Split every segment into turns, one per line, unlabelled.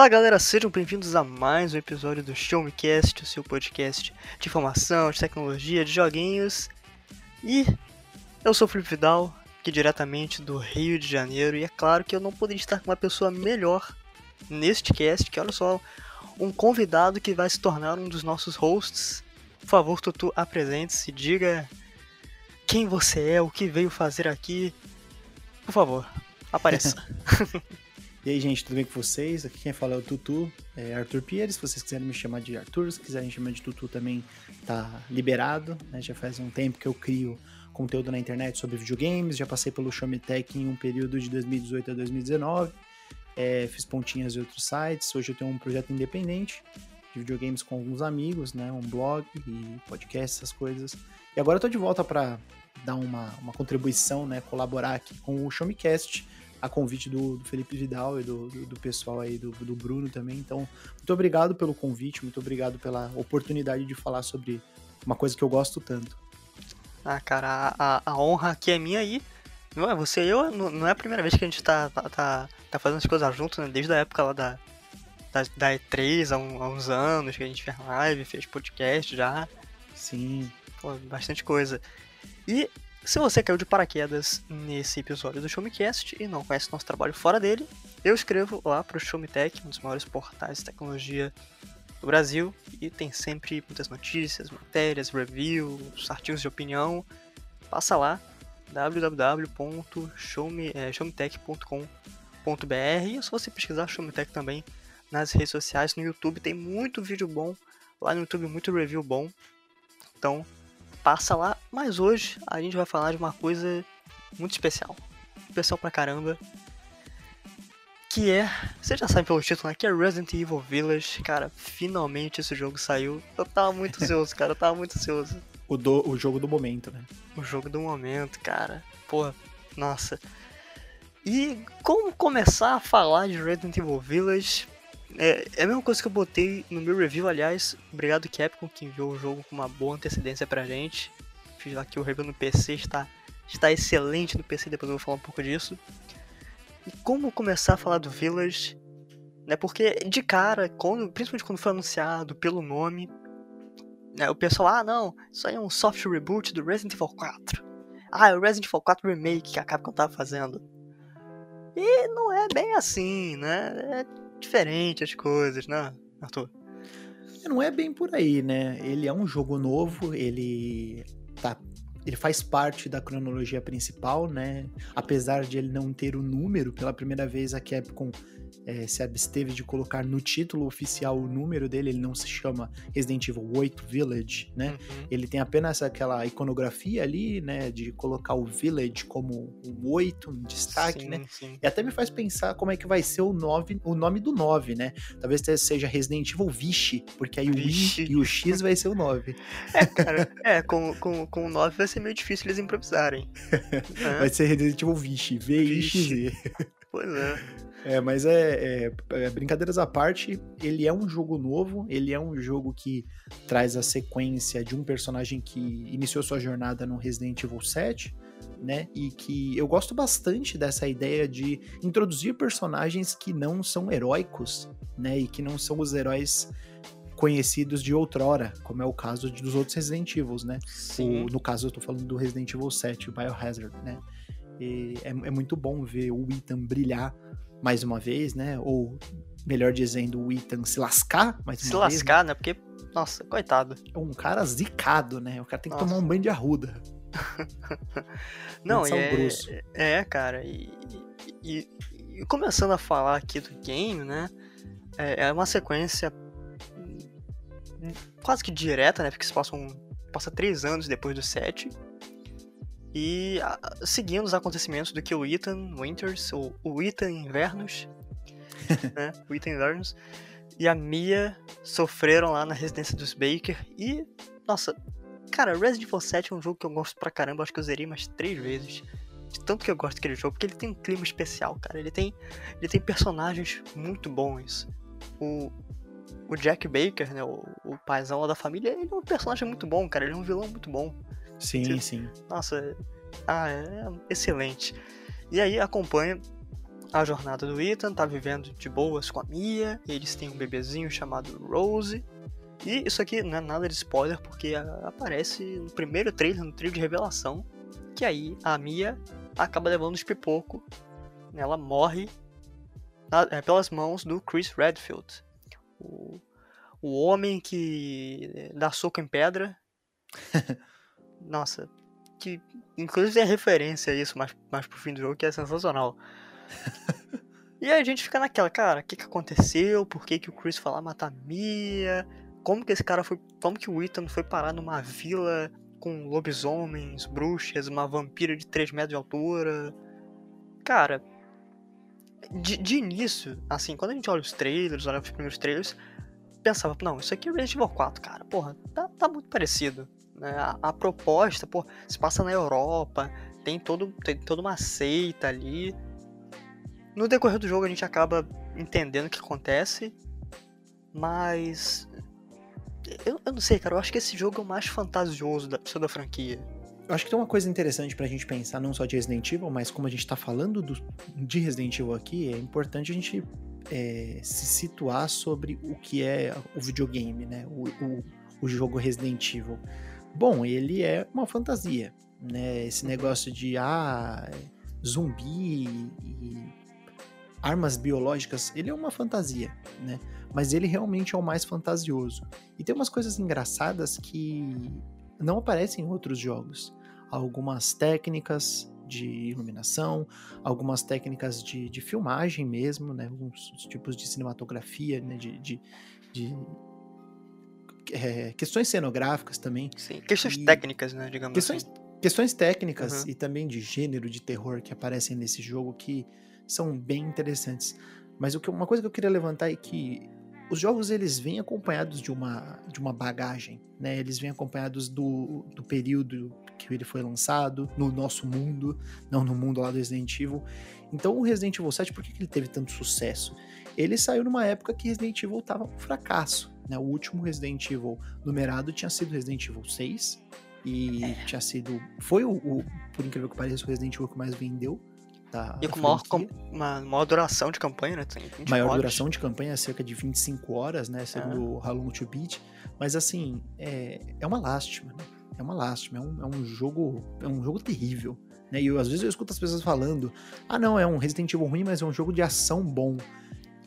Fala galera, sejam bem-vindos a mais um episódio do Show Me Cast, o seu podcast de informação, de tecnologia, de joguinhos. E eu sou o Felipe Vidal, aqui diretamente do Rio de Janeiro, e é claro que eu não poderia estar com uma pessoa melhor neste cast, que olha só, um convidado que vai se tornar um dos nossos hosts. Por favor, Tutu, apresente-se, diga quem você é, o que veio fazer aqui. Por favor, apareça.
E aí, gente, tudo bem com vocês? Aqui quem fala é o Tutu, é Arthur Pires. Se vocês quiserem me chamar de Arthur, se quiserem chamar de Tutu também tá liberado. Né? Já faz um tempo que eu crio conteúdo na internet sobre videogames. Já passei pelo Tech em um período de 2018 a 2019. É, fiz pontinhas em outros sites. Hoje eu tenho um projeto independente de videogames com alguns amigos, né? Um blog e podcast, essas coisas. E agora eu tô de volta para dar uma, uma contribuição, né? Colaborar aqui com o Show Me Cast a convite do, do Felipe Vidal e do, do, do, pessoal aí, do, do Bruno também. Então, muito obrigado pelo convite, muito obrigado pela oportunidade de falar sobre uma coisa que eu gosto tanto.
Ah, cara, a, a honra aqui é minha aí. Não é você e eu, não, é a primeira vez que a gente tá, tá, tá, tá fazendo as coisas juntos, né? Desde a época lá da, da, da E3, há, um, há, uns anos, que a gente fez live, fez podcast já.
Sim.
Pô, bastante coisa. E se você caiu de paraquedas nesse episódio do Showmecast e não conhece nosso trabalho fora dele, eu escrevo lá para o Showmetech, um dos maiores portais de tecnologia do Brasil, e tem sempre muitas notícias, matérias, reviews, artigos de opinião. Passa lá, www.showmetech.com.br e se você pesquisar Showmetech também nas redes sociais, no YouTube tem muito vídeo bom, lá no YouTube muito review bom. Então, passa lá. Mas hoje a gente vai falar de uma coisa muito especial. Especial pra caramba. Que é. Você já sabe pelo título, né? Que é Resident Evil Village. Cara, finalmente esse jogo saiu. Eu tava muito ansioso, cara. Eu tava muito ansioso.
O, do, o jogo do momento, né?
O jogo do momento, cara. Porra, nossa. E como começar a falar de Resident Evil Village? É, é a mesma coisa que eu botei no meu review, aliás. Obrigado, Capcom, que enviou o jogo com uma boa antecedência pra gente. Fiz aqui o review no PC, está, está excelente no PC, depois eu vou falar um pouco disso. E como começar a falar do Village? Né, porque de cara, quando, principalmente quando foi anunciado pelo nome, né, o pessoal, ah não, isso aí é um soft reboot do Resident Evil 4. Ah, é o Resident Evil 4 Remake que a Capcom tava fazendo. E não é bem assim, né? É diferente as coisas, né, Arthur?
Não é bem por aí, né? Ele é um jogo novo, ele tá ele faz parte da cronologia principal, né? Apesar de ele não ter o número, pela primeira vez a Capcom é, se absteve de colocar no título oficial o número dele, ele não se chama Resident Evil 8 Village, né? Uhum. Ele tem apenas aquela iconografia ali, né, de colocar o Village como um 8 em destaque, sim, né? Sim. E até me faz pensar como é que vai ser o, 9, o nome do 9, né? Talvez seja Resident Evil Vichy, porque aí Vixe. o I e o X vai ser o 9.
É, cara, é, com, com, com o 9 vai ser meio difícil eles improvisarem.
Vai ser Resident Evil Vichy, V-I-X-Z.
Pois é.
É, mas é, é, é, brincadeiras à parte, ele é um jogo novo, ele é um jogo que traz a sequência de um personagem que iniciou sua jornada no Resident Evil 7, né? E que eu gosto bastante dessa ideia de introduzir personagens que não são heróicos, né? E que não são os heróis conhecidos de outrora, como é o caso dos outros Resident Evil, né? O, no caso, eu tô falando do Resident Evil 7, o Biohazard, né? É, é muito bom ver o Ethan brilhar mais uma vez, né? Ou, melhor dizendo, o Ethan se lascar mais
se
uma vez.
Se lascar, né? Porque, nossa, coitado.
É um cara zicado, né? O cara tem que nossa. tomar um banho de arruda.
Não, é, é, cara, e, e, e, começando a falar aqui do game, né? É, é uma sequência quase que direta, né? Porque se passam passa três anos depois do 7. E a, seguindo os acontecimentos do que o Ethan Winters, ou o Ethan Invernos, né? O Ethan Invernos e a Mia sofreram lá na residência dos Baker. E, nossa, cara, Resident Evil 7 é um jogo que eu gosto pra caramba. Acho que eu zerei mais três vezes. De tanto que eu gosto daquele jogo, porque ele tem um clima especial, cara. Ele tem, ele tem personagens muito bons. O, o Jack Baker, né, o, o paizão lá da família, ele é um personagem muito bom, cara. Ele é um vilão muito bom.
Sim, Você, sim.
Nossa, ah, é excelente. E aí acompanha a jornada do Ethan, tá vivendo de boas com a Mia, eles têm um bebezinho chamado Rose. E isso aqui não é nada de spoiler, porque aparece no primeiro trailer, no trailer de revelação, que aí a Mia acaba levando os pipoco, ela morre na, é, pelas mãos do Chris Redfield, o, o homem que dá soco em pedra. Nossa, que inclusive tem referência a isso mais, mais pro fim do jogo, que é sensacional. e aí a gente fica naquela, cara, o que, que aconteceu? Por que, que o Chris foi lá matar a Mia? Como que esse cara foi. Como que o Ethan foi parar numa vila com lobisomens, bruxas, uma vampira de 3 metros de altura? Cara, de, de início, assim, quando a gente olha os trailers, olha os primeiros trailers, pensava, não, isso aqui é Resident Evil 4, cara, porra, tá, tá muito parecido. Né? A, a, proposta, pô, se passa na Europa, tem, todo, tem toda uma seita ali. No decorrer do jogo a gente acaba entendendo o que acontece, mas. Eu, eu não sei, cara, eu acho que esse jogo é o mais fantasioso da, da franquia.
Eu acho que tem uma coisa interessante pra gente pensar, não só de Resident Evil, mas como a gente tá falando do, de Resident Evil aqui, é importante a gente é, se situar sobre o que é o videogame, né? O, o, o jogo Resident Evil. Bom, ele é uma fantasia, né? Esse negócio de ah, zumbi e armas biológicas, ele é uma fantasia, né? Mas ele realmente é o mais fantasioso. E tem umas coisas engraçadas que não aparecem em outros jogos algumas técnicas de iluminação, algumas técnicas de, de filmagem mesmo, né? alguns tipos de cinematografia, né? de, de, de é, questões cenográficas também.
Sim, questões e técnicas, né, digamos
questões,
assim.
Questões técnicas uhum. e também de gênero de terror que aparecem nesse jogo que são bem interessantes. Mas o que, uma coisa que eu queria levantar é que os jogos eles vêm acompanhados de uma, de uma bagagem, né? Eles vêm acompanhados do, do período que ele foi lançado, no nosso mundo, não no mundo lá do Resident Evil. Então o Resident Evil 7, por que, que ele teve tanto sucesso? Ele saiu numa época que Resident Evil estava um fracasso. Né? O último Resident Evil numerado tinha sido Resident Evil 6. E é. tinha sido. Foi o, o, por incrível que pareça, o Resident Evil que mais vendeu. Da,
e com maior, uma maior duração de campanha, né?
maior horas. duração de campanha, cerca de 25 horas, né? Segundo é. o How Long to Beat. Mas assim, é, é uma lástima, né? é uma lástima, é um, é um jogo, é um jogo terrível. Né? E eu, às vezes eu escuto as pessoas falando: ah, não, é um Resident Evil ruim, mas é um jogo de ação bom.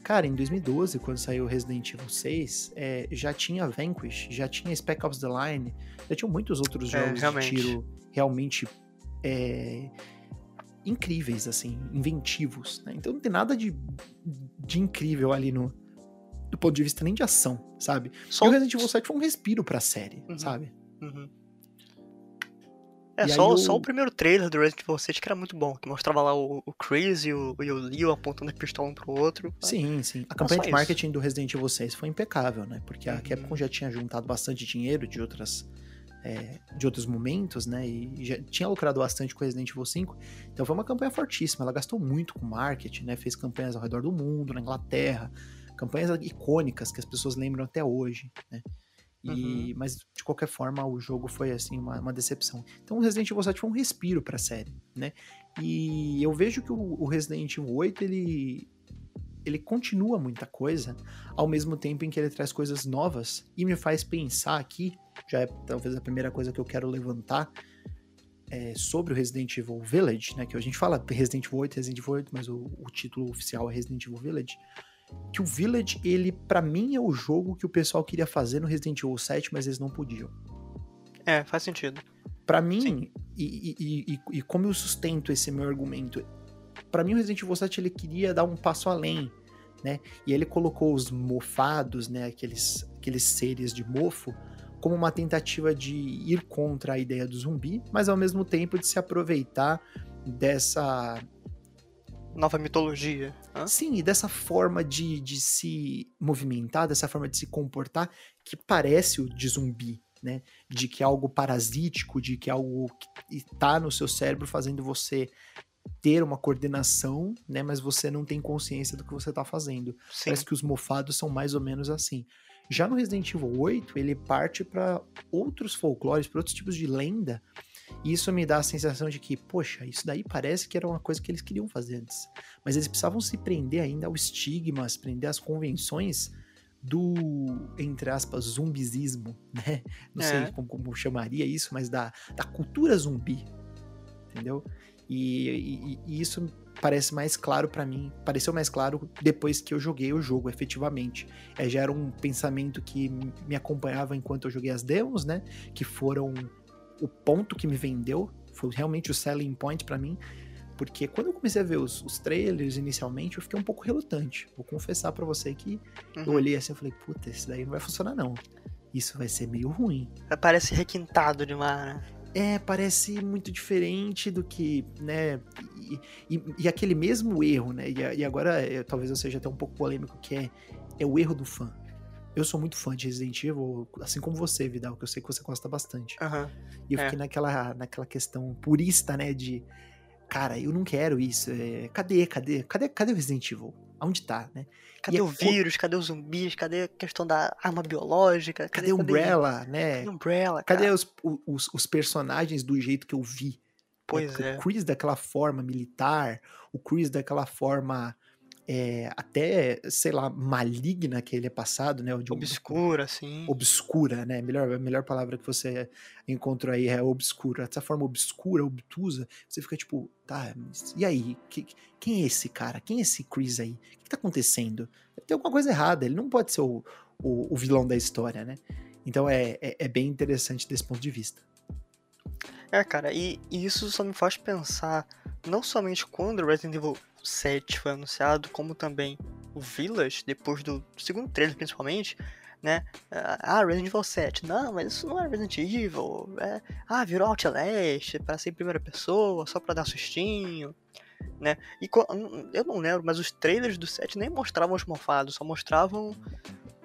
Cara, em 2012, quando saiu Resident Evil 6, é, já tinha Vanquish, já tinha Spec Ops The Line, já tinham muitos outros é, jogos é, de tiro realmente é, incríveis, assim, inventivos. Né? Então não tem nada de, de incrível ali no, do ponto de vista nem de ação, sabe? Só e o Resident Evil 7 foi um respiro pra série, uhum. sabe? Uhum.
É, só, eu... só o primeiro trailer do Resident Evil 7 que era muito bom, que mostrava lá o, o Chris e o, e o Leo apontando a pistola um pro outro.
Sim, sim. A campanha de marketing do Resident Evil 6 foi impecável, né? Porque a uhum. Capcom já tinha juntado bastante dinheiro de outras. É, de outros momentos, né? E já tinha lucrado bastante com Resident Evil 5. Então foi uma campanha fortíssima. Ela gastou muito com marketing, né? Fez campanhas ao redor do mundo, na Inglaterra, campanhas icônicas que as pessoas lembram até hoje, né? E, uhum. Mas, de qualquer forma, o jogo foi, assim, uma, uma decepção. Então, o Resident Evil 7 foi um respiro pra série, né? E eu vejo que o, o Resident Evil 8, ele, ele continua muita coisa, ao mesmo tempo em que ele traz coisas novas e me faz pensar aqui, já é talvez a primeira coisa que eu quero levantar, é, sobre o Resident Evil Village, né? Que a gente fala Resident Evil 8, Resident Evil 8, mas o, o título oficial é Resident Evil Village que o Village, ele, para mim, é o jogo que o pessoal queria fazer no Resident Evil 7, mas eles não podiam.
É, faz sentido.
Para mim, e, e, e, e, como eu sustento esse meu argumento, para mim o Resident Evil 7 ele queria dar um passo além, né? E ele colocou os mofados, né, aqueles, aqueles seres de mofo, como uma tentativa de ir contra a ideia do zumbi, mas ao mesmo tempo de se aproveitar dessa
nova mitologia.
Hã? Sim, e dessa forma de, de se movimentar, dessa forma de se comportar, que parece o de zumbi, né? De que é algo parasítico, de que é algo que está no seu cérebro fazendo você ter uma coordenação, né? Mas você não tem consciência do que você está fazendo. Sim. Parece que os mofados são mais ou menos assim. Já no Resident Evil 8, ele parte para outros folclores, para outros tipos de lenda E isso me dá a sensação de que, poxa, isso daí parece que era uma coisa que eles queriam fazer antes. Mas eles precisavam se prender ainda ao estigma, se prender às convenções do, entre aspas, zumbizismo, né? Não é. sei como, como, chamaria isso, mas da, da cultura zumbi, entendeu? E, e, e isso parece mais claro para mim, pareceu mais claro depois que eu joguei o jogo, efetivamente. É, já era um pensamento que me acompanhava enquanto eu joguei as demos, né? Que foram o ponto que me vendeu, foi realmente o selling point para mim. Porque quando eu comecei a ver os, os, trailers inicialmente, eu fiquei um pouco relutante. Vou confessar para você que uhum. eu olhei assim e falei, puta, esse daí não vai funcionar não. Isso vai ser meio ruim.
Parece requintado demais, né?
É, parece muito diferente do que, né? E, e, e aquele mesmo erro, né? E, e agora eu, talvez eu seja até um pouco polêmico, que é, é o erro do fã. Eu sou muito fã de Resident Evil, assim como você, Vidal, que eu sei que você gosta bastante.
Uhum.
E eu é. fiquei naquela, naquela questão purista, né? De, cara, eu não quero isso. É, cadê, cadê, cadê, cadê o Resident Evil? Onde tá, né?
Cadê e o é, vírus? Cadê os zumbis? Cadê a questão da arma biológica?
Cadê, cadê Umbrella, cadê... né?
Cadê Umbrella,
cara? Cadê os, os, os, personagens do jeito que eu vi? Né?
Pois é.
O Chris daquela forma militar, o Chris daquela forma é, até, sei lá, maligna que ele é passado, né?
De, obscura, sim.
Obscura, né? Melhor, a melhor palavra que você encontrou aí é obscura. Dessa forma obscura, obtusa, você fica tipo, tá, e aí? Que, quem é esse cara? Quem é esse Chris aí? O que tá acontecendo? Tem alguma coisa errada, ele não pode ser o, o, o vilão da história, né? Então é, é, é, bem interessante desse ponto de vista.
É, cara, e, e isso só me faz pensar, não somente quando Resident Evil 7 foi anunciado, como também o Village, depois do segundo trailer principalmente, né? Ah, Resident Evil 7. Não, mas isso não é Resident Evil. É, ah, virou Outlast para ser em primeira pessoa, só para dar sustinho, né? E eu não lembro, mas os trailers do 7 nem mostravam os mofados, só mostravam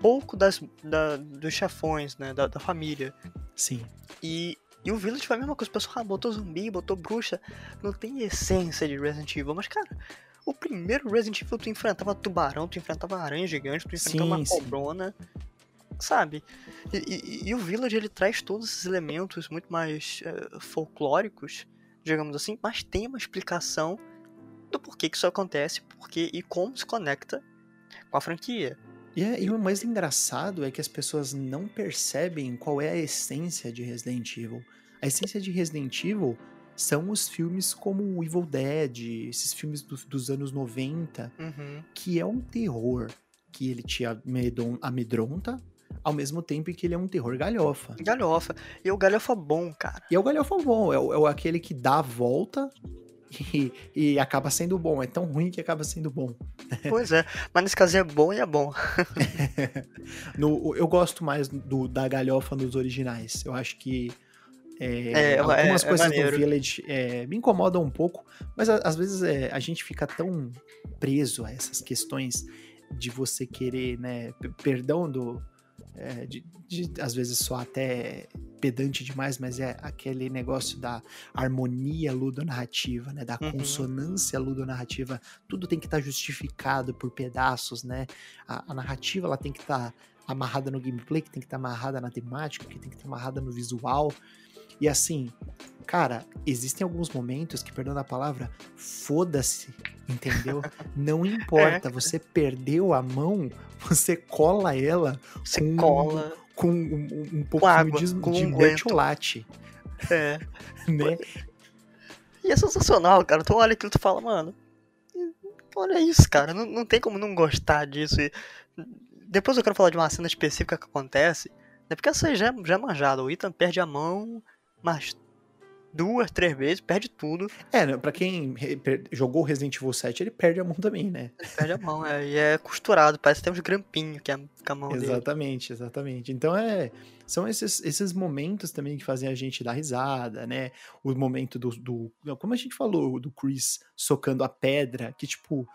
pouco das, da, dos chefões, né? Da, da família.
Sim.
E e o Village foi a mesma coisa. O pessoal ah, botou zumbi, botou bruxa. Não tem essência de Resident Evil. Mas, cara, o primeiro Resident Evil tu enfrentava tubarão, tu enfrentava aranha gigante, tu enfrentava sim, uma cobrona, sabe? E, e, e, o Village ele traz todos esses elementos muito mais uh, folclóricos, digamos assim, mas tem uma explicação do porquê que isso acontece, porquê e como se conecta com a franquia.
E, é, e o mais engraçado é que as pessoas não percebem qual é a essência de Resident Evil. A essência de Resident Evil são os filmes como o Evil Dead, esses filmes do, dos anos 90,
uhum.
que é um terror que ele te amedronta, ao mesmo tempo que ele é um terror galhofa.
Galhofa. E o galhofa bom, cara.
E é o galhofa bom, é, o, é aquele que dá a volta e, e, acaba sendo bom. É tão ruim que acaba sendo bom.
Pois é, mas nesse caso é bom e é bom.
no, eu gosto mais do, da galhofa nos originais. Eu acho que é, é, algumas é, coisas do Village é, me incomodam um pouco, mas às vezes é, a gente fica tão preso a essas questões de você querer, né? Perdão do. É, de, de, às vezes só até pedante demais, mas é aquele negócio da harmonia ludonarrativa, né? Da uhum. consonância ludonarrativa. Tudo tem que estar tá justificado por pedaços, né? A, a narrativa ela tem que estar tá amarrada no gameplay, que tem que estar tá amarrada na temática, que tem que estar tá amarrada no visual. E assim, cara, existem alguns momentos que, perdão a palavra, foda-se, entendeu? Não importa, é. você perdeu a mão, você cola ela
você com, cola
com um, um pouquinho água, de, com de um mertiolate.
É.
né?
E é sensacional, cara. Tu olha aquilo e tu fala, mano, olha isso, cara. Não, não tem como não gostar disso. E depois eu quero falar de uma cena específica que acontece. Né? Porque essa aí já, já é manjada. O Ethan perde a mão mas duas, três vezes, perde tudo.
É, né, pra quem jogou Resident Evil 7, ele perde a mão também, né?
Ele perde a mão, é, e é costurado, parece que tem uns grampinhos que é com a mão
exatamente,
dele.
Exatamente, Então é, são esses, esses momentos também que fazem a gente dar risada, né? O momento do, do, como a gente falou, do Chris socando a pedra, que tipo,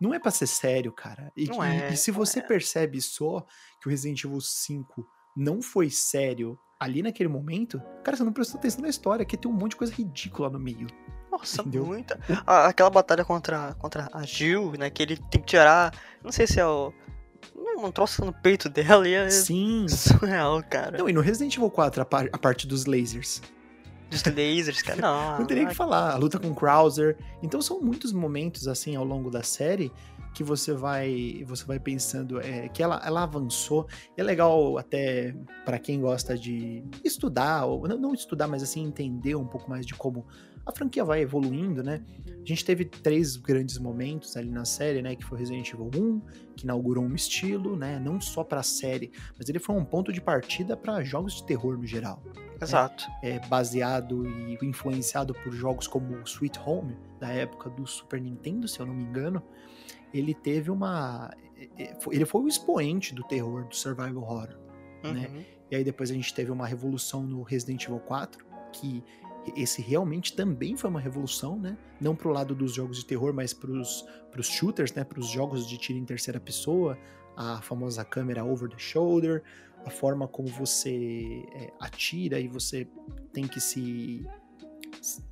não é pra ser sério, cara. E,
não é,
e se você
é.
percebe só que o Resident Evil 5 não foi sério ali naquele momento, cara, você não prestou atenção na história, que tem um monte de coisa ridícula no meio.
Nossa, entendeu? muita. aquela batalha contra, contra a Jill, né? Que ele tem que tirar. Não sei se é o. Um troço no peito dela e é
Sim.
surreal, cara.
Não, e no Resident Evil 4, a, par, a parte dos lasers.
dos lasers, cara. Não,
não teria que falar. A luta com Krauser. Então são muitos momentos, assim, ao longo da série que você vai você vai pensando é, que ela, ela avançou. E é legal até para quem gosta de estudar, ou não, não estudar, mas assim, entender um pouco mais de como a franquia vai evoluindo, né? A gente teve três grandes momentos ali na série, né? Que foi Resident Evil 1, que inaugurou um estilo, né? Não só para a série, mas ele foi um ponto de partida para jogos de terror no geral. Né?
Exato.
É, é, baseado e influenciado por jogos como Sweet Home, da época do Super Nintendo, se eu não me engano. Ele teve uma. É, é, ele foi o expoente do terror, do survival horror, né? uhum. né? E aí depois a gente teve uma revolução no Resident Evil 4, que esse realmente também foi uma revolução, né? Não pro lado dos jogos de terror, mas pros, pros shooters, né? Pros jogos de tiro em terceira pessoa, a famosa câmera over the shoulder, a forma como você é, atira e você tem que se,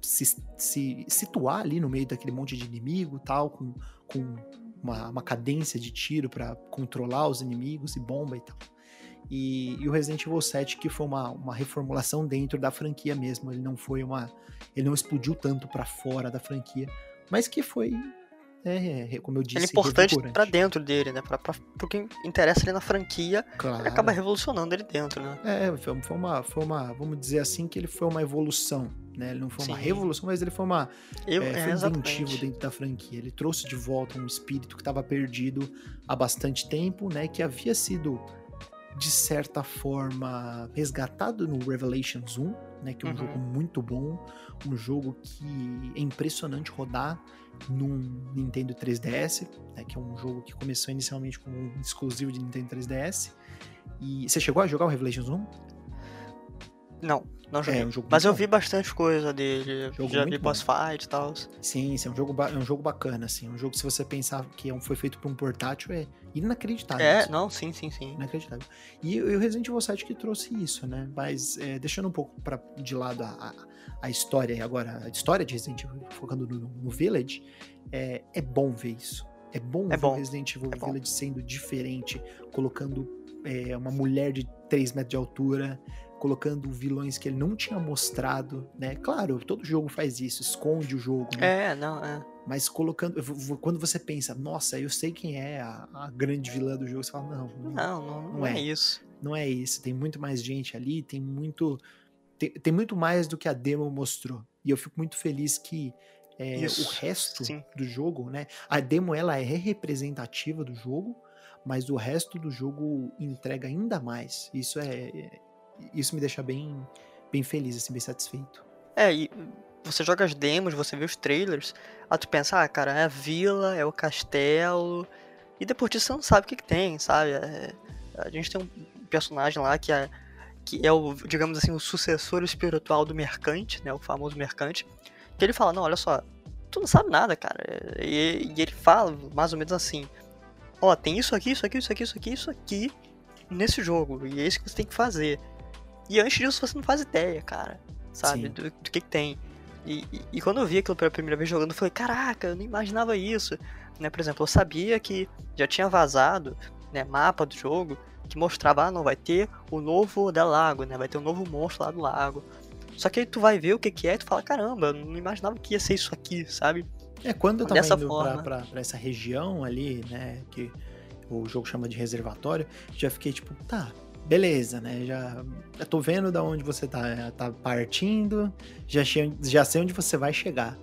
se, se, situar ali no meio daquele monte de inimigo tal, com, com uma, uma cadência de tiro para controlar os inimigos e bomba e tal. E, e, o Resident Evil 7 que foi uma, uma reformulação dentro da franquia mesmo. Ele não foi uma. Ele não explodiu tanto para fora da franquia, mas que foi. É, como eu disse,
ele é importante para dentro dele, né? Pra, pra, pro que interessa ali na franquia, claro. ele acaba revolucionando ele dentro, né?
É, foi, foi, uma, foi uma. Vamos dizer assim que ele foi uma evolução. Né? Ele não foi Sim. uma revolução, mas ele foi uma. Eu, é, foi é, inventivo dentro da franquia. Ele trouxe de volta um espírito que estava perdido há bastante tempo, né? Que havia sido de certa forma, resgatado no Revelations 1, né, que é um uhum. jogo muito bom, um jogo que é impressionante rodar num Nintendo 3DS, né, que é um jogo que começou inicialmente como um exclusivo de Nintendo 3DS. E você chegou a jogar o Revelations 1?
Não, não joguei. É um Mas eu vi bastante coisa dele. Jogo já vi boss fight e tal.
Sim, sim, é um jogo, é um jogo bacana, assim. Um jogo que se você pensar que é foi feito por um portátil, é inacreditável.
É, assim. não, sim, sim, sim.
Inacreditável. E, e o Resident Evil 7 que trouxe isso, né? Mas é, deixando um pouco pra, de lado a, a, a história e agora, a história de Resident Evil, focando no, no Village, é, é bom ver isso. É bom
é
ver
bom.
Resident Evil
é
Village bom. sendo diferente, colocando é, uma mulher de 3 metros de altura, colocando vilões que ele não tinha mostrado, né? Claro, todo jogo faz isso, esconde o jogo.
Né? É, não, é.
Mas colocando. Quando você pensa, nossa, eu sei quem é a, a grande vilã do jogo, você fala, não.
Não, não, não, não é. é. isso.
Não é isso. Tem muito mais gente ali, tem muito. Tem, tem muito mais do que a demo mostrou. E eu fico muito feliz que. É, o resto sim. do jogo, né? A demo ela é representativa do jogo, mas o resto do jogo entrega ainda mais. Isso é, isso me deixa bem, bem feliz, assim, bem satisfeito.
É, e você joga as demos, você vê os trailers, aí tu pensa, ah, cara, é a vila, é o castelo, e depois disso você não sabe o que, que tem, sabe? É, a gente tem um personagem lá que é, que é o, digamos assim, o sucessor espiritual do mercante, né, o famoso mercante, que ele fala, não, olha só, tu não sabe nada, cara, e, e ele fala mais ou menos assim, ó, tem isso aqui, isso aqui, isso aqui, isso aqui, isso aqui nesse jogo, e é isso que você tem que fazer. E antes disso você não faz ideia, cara, sabe, do, do, que, que tem. E, e, e, quando eu vi aquilo pela primeira vez jogando, eu falei, caraca, eu não imaginava isso. Né, por exemplo, eu sabia que já tinha vazado né, mapa do jogo que mostrava, ah, não, vai ter o novo da lago, né? Vai ter um novo monstro lá do lago. Só que aí tu vai ver o que, que é e tu fala, caramba, eu não imaginava que ia ser isso aqui, sabe?
É, quando eu tava Dessa indo forma. Pra, pra, pra essa região ali, né, que o jogo chama de reservatório, já fiquei tipo, tá, beleza, né? Já, já tô vendo da onde você tá, tá partindo, já, já sei onde você vai chegar.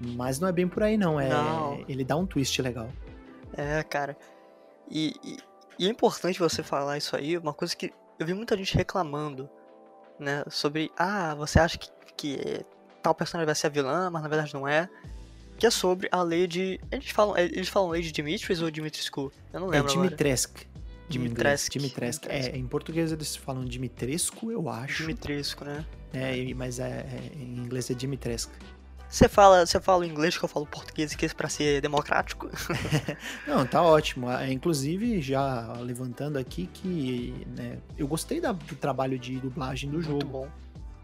Mas não é bem por aí, não. É, não. Ele dá um twist legal.
É, cara. E, e, e, é importante você falar isso aí, uma coisa que eu vi muita gente reclamando, né? Sobre, ah, você acha que, que tal personagem vai ser a vilã, mas na verdade não é. Que é sobre a lei de. Eles falam, eles falam lei de Dimitris ou Dimitrescu? Eu não é lembro.
É Dimitrescu.
Dimitrescu.
Dimitrescu. É, em português eles falam Dimitrescu, eu acho.
Dimitrescu, né?
É, mas é, é, em inglês é Dimitrescu.
Você fala, você fala o inglês que eu falo português aqui para ser democrático?
Não, tá ótimo. É, inclusive, já levantando aqui que né, eu gostei da, do trabalho de dublagem do jogo. Muito
bom.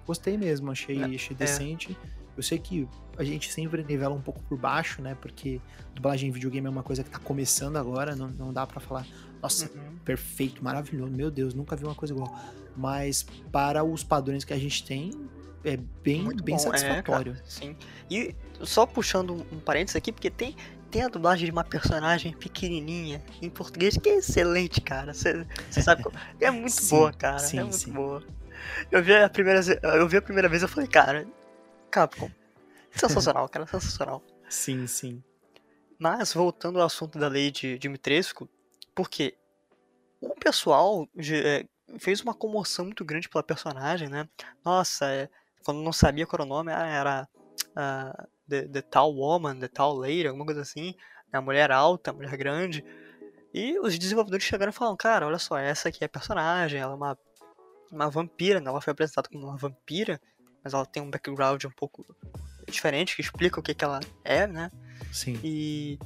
Gostei mesmo, achei, é, achei decente. É. Eu sei que a gente sempre nivela um pouco por baixo, né? Porque dublagem em videogame é uma coisa que tá começando agora, não, não dá para falar, nossa, uhum. perfeito, maravilhoso, meu Deus, nunca vi uma coisa igual. Mas para os padrões que a gente tem, é bem,
Muito
bem
bom, é,
satisfatório.
cara, sim. E só puxando um, um parênteses aqui, porque tem, tem a dublagem de uma personagem pequenininha em português que é excelente, cara. Você sabe como... É muito
Sim,
boa, cara.
sim,
é muito
sim.
boa. Eu vi a primeira eu vi a primeira vez eu falei, cara, Capcom. Sensacional, cara, sensacional.
sim, sim.
Mas voltando ao assunto da lei de Dimitrescu, porque o pessoal ge- é, fez uma comoção muito grande pela personagem, né? Nossa, é, quando não sabia qual era o nome, ah, era ah, the, the Tall Woman, The Tall Lady, alguma coisa assim. né? A mulher alta, a mulher grande. E os desenvolvedores chegaram e falaram, cara, olha só, essa aqui é a personagem, ela é uma, uma vampira, né? Ela foi apresentada como uma vampira, mas ela tem um background um pouco diferente, que explica o que, que ela é, né?
Sim.
E,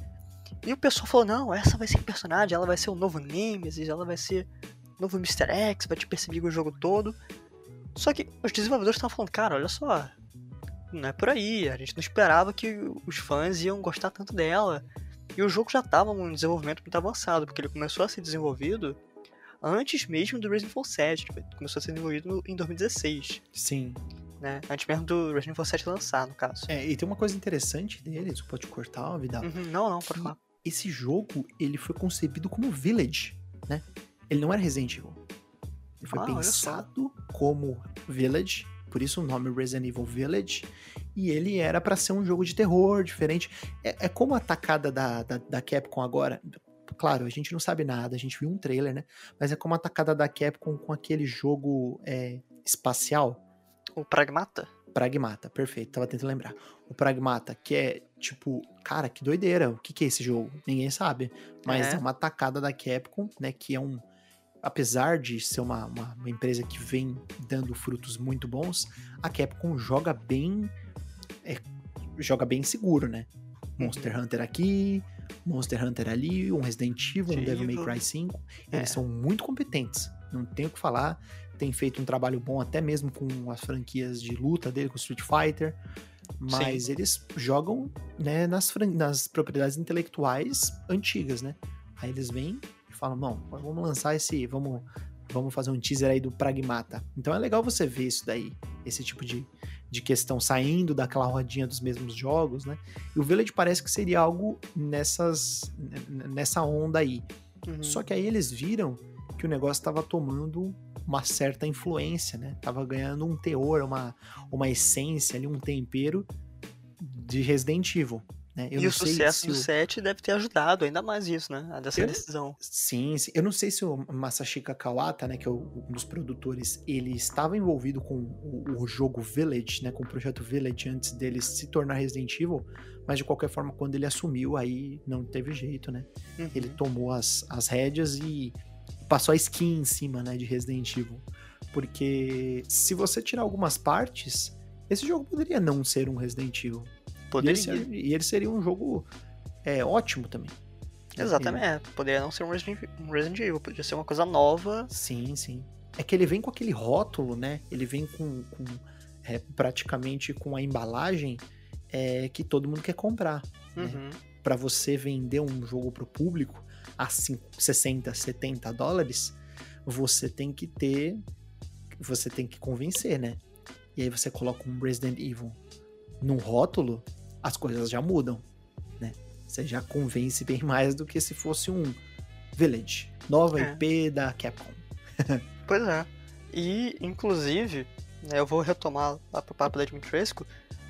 e o pessoal falou, não, essa vai ser personagem, ela vai ser o novo Nemesis, ela vai ser o novo Mr. X, vai te perseguir o jogo todo. Só que os desenvolvedores estavam falando, cara, olha só, não é por aí, a gente não esperava que os fãs iam gostar tanto dela. E o jogo já estava num desenvolvimento muito avançado, porque ele começou a ser desenvolvido antes mesmo do Resident Evil 7, ele começou a ser desenvolvido no- em 2016,
Sim.
né? Antes mesmo do Resident Evil 7 lançar, no caso.
É, e tem uma coisa interessante dele, isso pode cortar, Vidal.
Uhum, não, não, pode falar.
esse jogo, ele foi concebido como Village, né? Ele não era Resident Evil. Ele foi
Ah,
pensado como Village, por isso o nome Resident Evil Village, e ele era pra ser um jogo de terror diferente. É, é como a tacada da, da, da Capcom agora. Claro, a gente não sabe nada, a gente viu um trailer, né? Mas é como a tacada da Capcom com aquele jogo é, espacial,
O Pragmata?
Pragmata, perfeito, tava tentando lembrar. O Pragmata, que é tipo, cara, que doideira, o que, que é esse jogo? Ninguém sabe. Mas é.
É.
uma tacada da Capcom, né? Que é um. Apesar de ser uma, uma, uma empresa que vem dando frutos muito bons, a Capcom joga bem. é, joga bem seguro, né? Monster Hunter aqui, Monster Hunter ali, um Resident Evil, um Devil May. Cry 5. Eles
É.
são muito competentes, não tenho o que falar. Tem feito um trabalho bom até mesmo com as franquias de luta dele, com Street Fighter. Mas eles jogam né, nas, fran- nas propriedades intelectuais antigas, né? Aí eles vêm falam, não, vamos lançar esse. Vamos, vamos fazer um teaser aí do Pragmata. Então é legal você ver isso daí, esse tipo de, de questão saindo daquela rodinha dos mesmos jogos, né? E o Village parece que seria algo nessas, nessa onda aí.
Uhum.
Só que aí eles viram que o negócio estava tomando uma certa influência, né? Tava ganhando um teor, uma, uma essência ali, um tempero de Resident Evil, né?
E o sucesso do
o-
7 deve ter ajudado ainda mais isso, né? A dessa
Eu-
decisão.
Sim, sim. Eu não sei se o Masashika Kawata, né, que é o- um dos produtores, ele estava envolvido com o, o jogo Village, né, com o projeto Village antes dele se tornar Resident Evil, mas de qualquer forma, quando ele assumiu, aí não teve jeito, né?
Uhum.
ele tomou as, as rédeas e passou a skin em cima, né, de Resident Evil. Porque se você tirar algumas partes, esse jogo poderia não ser um Resident Evil. E ele,
Poderia.
ser- e ele seria um jogo é, ótimo também.
Exatamente. é, Poderia não ser um Resident, um Resident Evil, poderia ser uma coisa nova.
Sim, sim. É que ele vem com aquele rótulo, né? Ele vem com, com, é, praticamente com a embalagem é, que todo mundo quer comprar.
Uhum.
Para você vender um jogo pro público a cin- 60, 70 dólares, você tem que ter. Você tem que convencer, né? E aí você coloca um Resident Evil num rótulo, as coisas já mudam, né? Você já convence bem mais do que se fosse um Village, nova
É.
IP da Capcom.
Pois é. E, inclusive, né, eu vou retomar lá pro papo da Dimitrescu,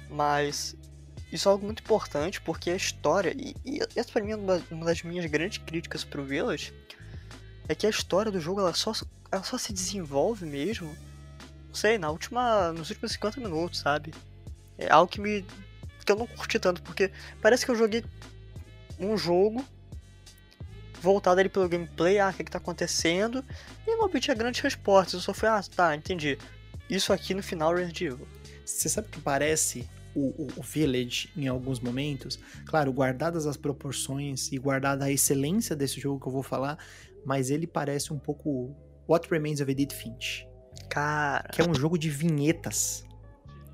mas isso é algo muito importante porque a história, e, e essa pra mim é uma, uma das minhas grandes críticas pro Village, é que a história do jogo ela só, ela só se desenvolve mesmo, não sei, na última, nos últimos 50 minutos, sabe? É algo que me. Que eu não curti tanto, porque parece que eu joguei um jogo voltado ali pelo gameplay, ah, o que, que tá acontecendo, e não obtinha grandes respostas. Eu só fui, ah, tá, entendi. Isso aqui no final Resident Evil.
Você sabe que parece o, o- o Village em alguns momentos? Claro, guardadas as proporções e guardada a excelência desse jogo que eu vou falar, mas ele parece um pouco What Remains of Edith Finch,
Cara,
que é um jogo de vinhetas.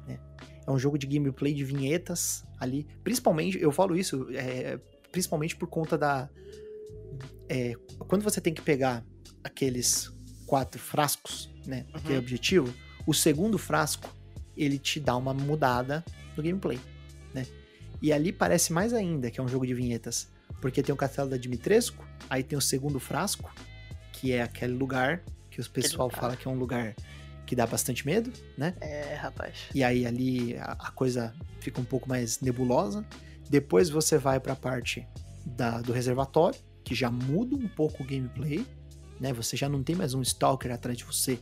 né? É um jogo de gameplay de vinhetas ali. Principalmente, eu falo isso, é, principalmente por conta da. é, quando você tem que pegar aqueles quatro frascos, né? Aquele
Uhum.
objetivo, o segundo frasco ele te dá uma mudada no gameplay, né? E ali parece mais ainda que é um jogo de vinhetas, porque tem o castelo da Dimitrescu, aí tem o segundo frasco, que é aquele lugar que os pessoal fala que é um lugar que dá bastante medo, né?
É, rapaz.
E aí ali a, a coisa fica um pouco mais nebulosa. Depois você vai pra parte da- do reservatório, que já muda um pouco o gameplay, né? Você já não tem mais um stalker atrás de você,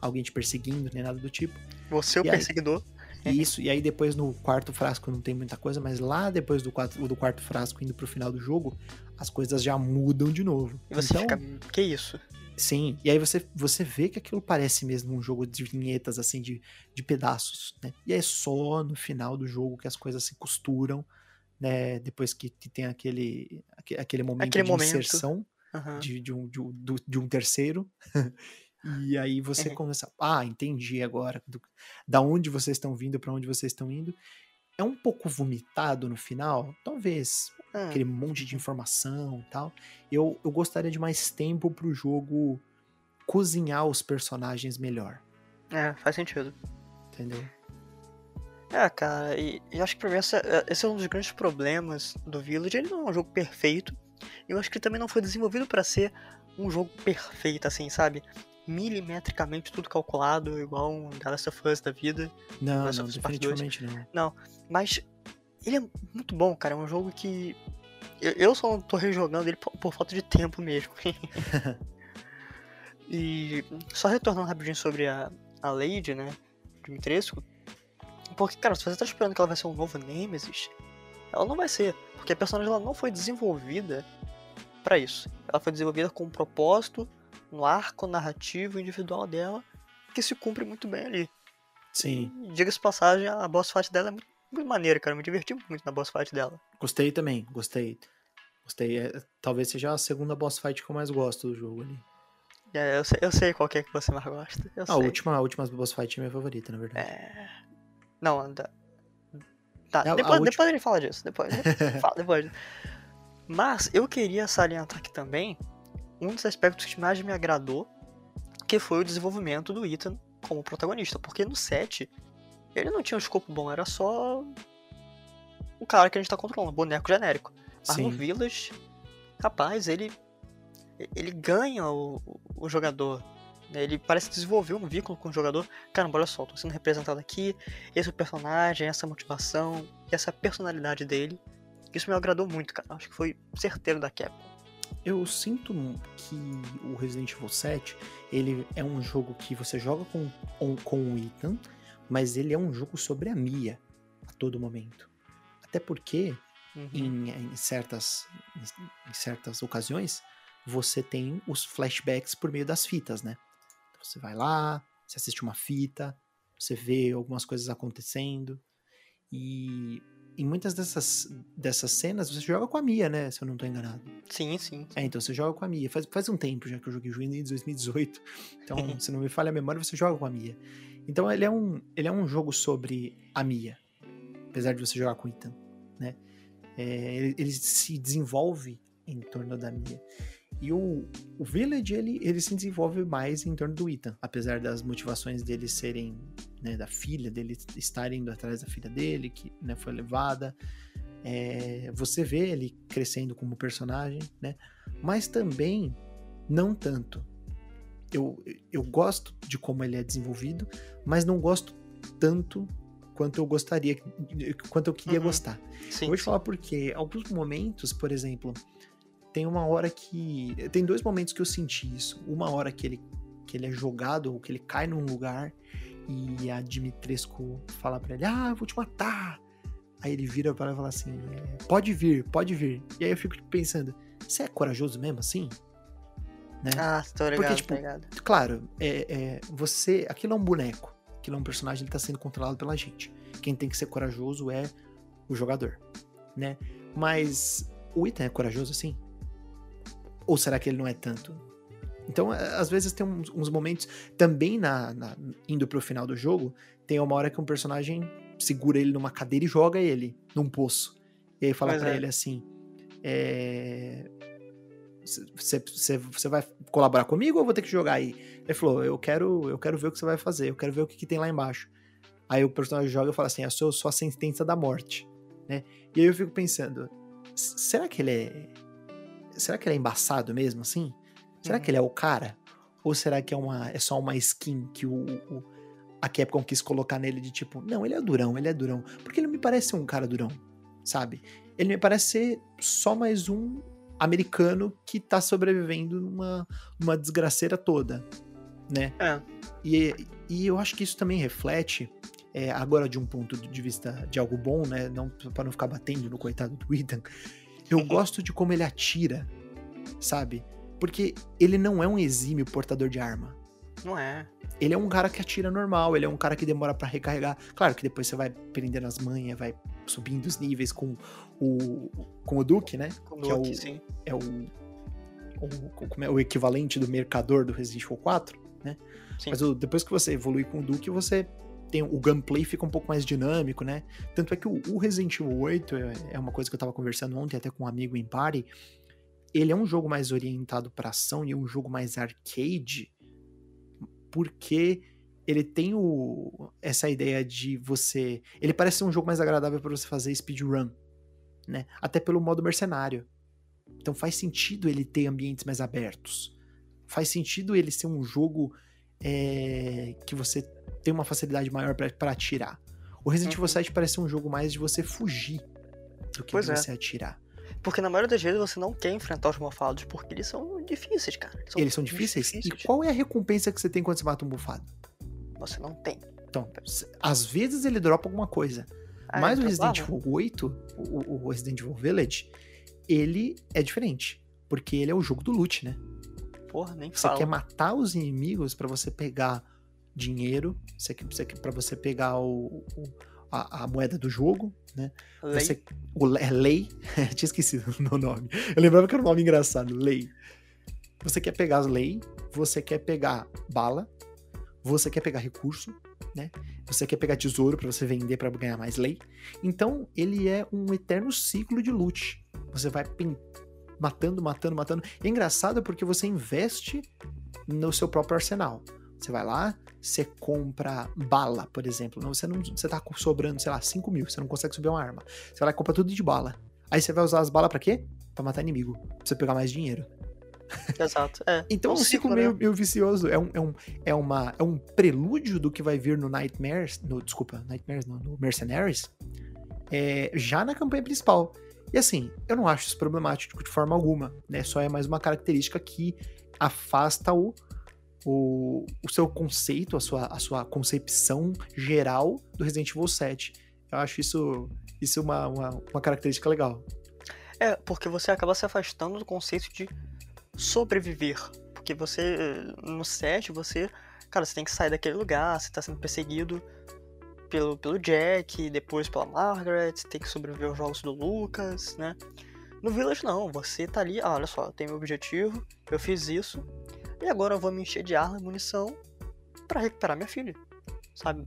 alguém te perseguindo, nem nada do tipo.
Você é o
E
perseguidor.
Isso, e aí depois no quarto frasco não tem muita coisa, mas lá depois do quarto, do quarto frasco indo pro final do jogo, as coisas já mudam de novo.
E você
então,
fica. Que isso?
Sim, e aí você, você vê que aquilo parece mesmo um jogo de vinhetas, assim, de, de pedaços, né? E é só no final do jogo que as coisas se costuram, né? Depois que, que tem aquele, aque- aquele momento
Aquele
de
momento.
inserção
Aham.
de, de, um, de, um, de um terceiro. e aí você
Uhum.
começa, ah, entendi agora do- da onde vocês estão vindo, para onde vocês estão indo. É um pouco vomitado no final, talvez,
Ah,
aquele monte de informação e tal. Eu, eu gostaria de mais tempo pro jogo cozinhar os personagens melhor,
É, faz sentido.
entendeu?
É, cara, e, e acho que pra mim essa- é- esse é um dos grandes problemas do Village. Ele não é um jogo perfeito. E eu acho que ele também não foi desenvolvido pra ser um jogo perfeito, assim, sabe? Milimetricamente tudo calculado, igual um The Last of Us da vida.
Não, não, definitivamente não.
Mas ele é muito bom, cara. É um jogo que. Eu, eu só não tô rejogando ele por, por falta de tempo mesmo. e só retornando rapidinho sobre a, a Lady, né? Dimitrescu. Porque, cara, se você tá esperando que ela vai ser um novo Nemesis, ela não vai ser. Porque a personagem ela não foi desenvolvida pra isso. Ela foi desenvolvida com um propósito, um arco narrativo individual dela, que se cumpre muito bem ali.
Sim,
Diga-se passagem, a boss fight dela é muito, muito maneira, cara. Eu me diverti muito na boss fight dela.
gostei também, gostei. Gostei. É, talvez seja a segunda boss fight que eu mais gosto do jogo ali.
É, eu, sei, eu sei qual que é que você mais gosta.
Ah, a última, a última boss fight é minha favorita, na verdade.
É... Não, anda. Tá,
É, a
depois,
última-
depois ele fala disso. Depois. fala, depois. Mas eu queria salientar aqui também um dos aspectos que mais me agradou, que foi o desenvolvimento do Ethan como protagonista. Porque no set, ele não tinha um escopo bom, era só o cara que a gente tá controlando, boneco genérico. Mas no
Sim.
Village, rapaz, ele ele ganha o, o- jogador. né? Ele parece desenvolver um vínculo com o jogador. Caramba, olha só, tô sendo representado aqui. Esse é o personagem, essa motivação, essa personalidade dele. Isso me agradou muito, cara. Acho que foi certeiro da Capcom.
Eu sinto que o Resident Evil 7, ele é um jogo que você joga com, com, o Ethan, mas ele é um jogo sobre a Mia a todo momento. Até porque,
Uhum.
em, em certas, em certas ocasiões, você tem os flashbacks por meio das fitas, né? Então você vai lá, você assiste uma fita, você vê algumas coisas acontecendo, e em muitas dessas, dessas cenas você joga com a Mia, né? Se eu não tô enganado.
Sim, sim.
É, então você joga com a Mia. Faz, faz um tempo já que eu joguei o jogo em 2018. Então, se não me falha a memória, você joga com a Mia. Então ele é um, ele é um jogo sobre a Mia. Apesar de você jogar com o Ethan, né? É, ele, ele se desenvolve em torno da Mia. E o, o Village, ele, ele se desenvolve mais em torno do Ethan. Apesar das motivações dele serem, né, da filha, dele estarem indo atrás da filha dele, que né, foi levada. É, você vê ele crescendo como personagem, né? Mas também não tanto. Eu, eu gosto de como ele é desenvolvido, mas não gosto tanto quanto eu gostaria, quanto eu queria
Uhum.
gostar.
Sim.
Eu vou te falar porque alguns momentos, por exemplo, tem uma hora que. Tem dois momentos que eu senti isso. Uma hora que ele, que ele é jogado, ou que ele cai num lugar, e a Dimitrescu fala pra ele: Ah, eu vou te matar. Aí ele vira para ela e fala assim: é, Pode vir, pode vir. E aí eu fico pensando: Você é corajoso mesmo assim? Né?
Ah, tô ligado,
tipo,
tô ligado.
Claro, é, é, você. Aquilo é um boneco. Aquilo é um personagem que tá sendo controlado pela gente. Quem tem que ser corajoso é o jogador, né? Mas o Ethan é corajoso assim? Ou será que ele não é tanto? Então, é, às vezes tem uns, uns momentos. Também na, na- indo pro final do jogo, tem uma hora que um personagem segura ele numa cadeira e joga ele num poço. E aí fala pra
é.
ele assim: é, Você vai colaborar comigo ou vou ter que jogar aí? Ele falou: eu quero, eu quero ver o que você vai fazer, eu quero ver o que, que tem lá embaixo. Aí o personagem joga e fala assim: eu sou, sou a sentença da morte, né? E aí eu fico pensando, será que ele é. Será que ele é embaçado mesmo, assim? Será
Uhum.
que ele é o cara? Ou será que é, uma, é só uma skin que o, o- a Capcom quis colocar nele de tipo, não, ele é durão, ele é durão. Porque ele me parece ser um cara durão, sabe? Ele me parece ser só mais um americano que tá sobrevivendo numa, numa desgraceira toda, né?
É.
E, e eu acho que isso também reflete, é, agora de um ponto de vista de algo bom, né? Não, para não ficar batendo no coitado do Ethan. Eu gosto de como ele atira, sabe? Porque ele não é um exímio portador de arma.
Não é.
Ele é um cara que atira normal, ele é um cara que demora pra recarregar. Claro que depois você vai prendendo as manhas, vai subindo os níveis com o, com o Duke, né?
Com
é
Duke,
o-
sim.
É o, o, é, o equivalente do mercador do Resident Evil 4.
sim.
Mas o- depois que você evolui com o Duke, você tem o gunplay fica um pouco mais dinâmico, né? Tanto é que o, o Resident Evil 8 é, é uma coisa que eu tava conversando ontem até com um amigo em party. Ele é um jogo mais orientado pra ação e um jogo mais arcade, porque ele tem o, essa ideia de você. Ele parece ser um jogo mais agradável para você fazer speedrun, né? Até pelo modo mercenário. Então faz sentido ele ter ambientes mais abertos. Faz sentido ele ser um jogo é, que você tem uma facilidade maior para atirar. O Resident Evil
Uhum.
7 parece ser um jogo mais de você fugir do que
Pois
de
é.
você atirar.
Porque na maioria das vezes você não quer enfrentar os mofados, porque eles são difíceis, cara.
Eles são difíceis? E qual é a recompensa que você tem quando você mata um bufado?
Você não tem.
Então, às vezes ele dropa alguma coisa.
Ah,
Mas
é
o Resident
provável.
Evil 8, o, o Resident Evil Village, ele é diferente. Porque ele é o jogo do loot, né?
Porra, nem
Você
fala.
quer matar os inimigos pra você pegar dinheiro, você quer, você quer, pra você pegar o, o- a, a moeda do jogo, né?
Lei.
Você, o, é lei, tinha esquecido o nome. Eu lembrava que era um nome engraçado, lei. Você quer pegar lei, você quer pegar bala, você quer pegar recurso, né? Você quer pegar tesouro pra você vender pra ganhar mais lei. Então, ele é um eterno ciclo de loot. Você vai pin- matando, matando, matando. E é engraçado porque você investe no seu próprio arsenal. Você vai lá, você compra bala, por exemplo. Não, Você não, você tá sobrando, sei lá, 5 mil, você não consegue subir uma arma. Você vai lá e compra tudo de bala. Aí você vai usar as balas pra quê? Pra matar inimigo. Pra você pegar mais dinheiro.
Exato. É.
Então é um ciclo
né?
meio, meio vicioso. É um, é, um, é, uma, é um prelúdio do que vai vir no Nightmares. No, desculpa, Nightmares não, no Mercenaries. é, já na campanha principal. E assim, eu não acho isso problemático de forma alguma. Né? Só é mais uma característica que afasta o, o, o seu conceito, a sua, a sua concepção geral do Resident Evil 7. Eu acho isso, isso uma, uma, uma característica legal.
É, porque você acaba se afastando do conceito de sobreviver. Porque você, no set, você. Cara, você tem que sair daquele lugar, você tá sendo perseguido pelo, pelo Jack, depois pela Margaret, tem que sobreviver aos jogos do Lucas, né? No Village não, você tá ali, ah, olha só, eu tenho meu objetivo, eu fiz isso, e agora eu vou me encher de arma e munição pra recuperar minha filha, sabe?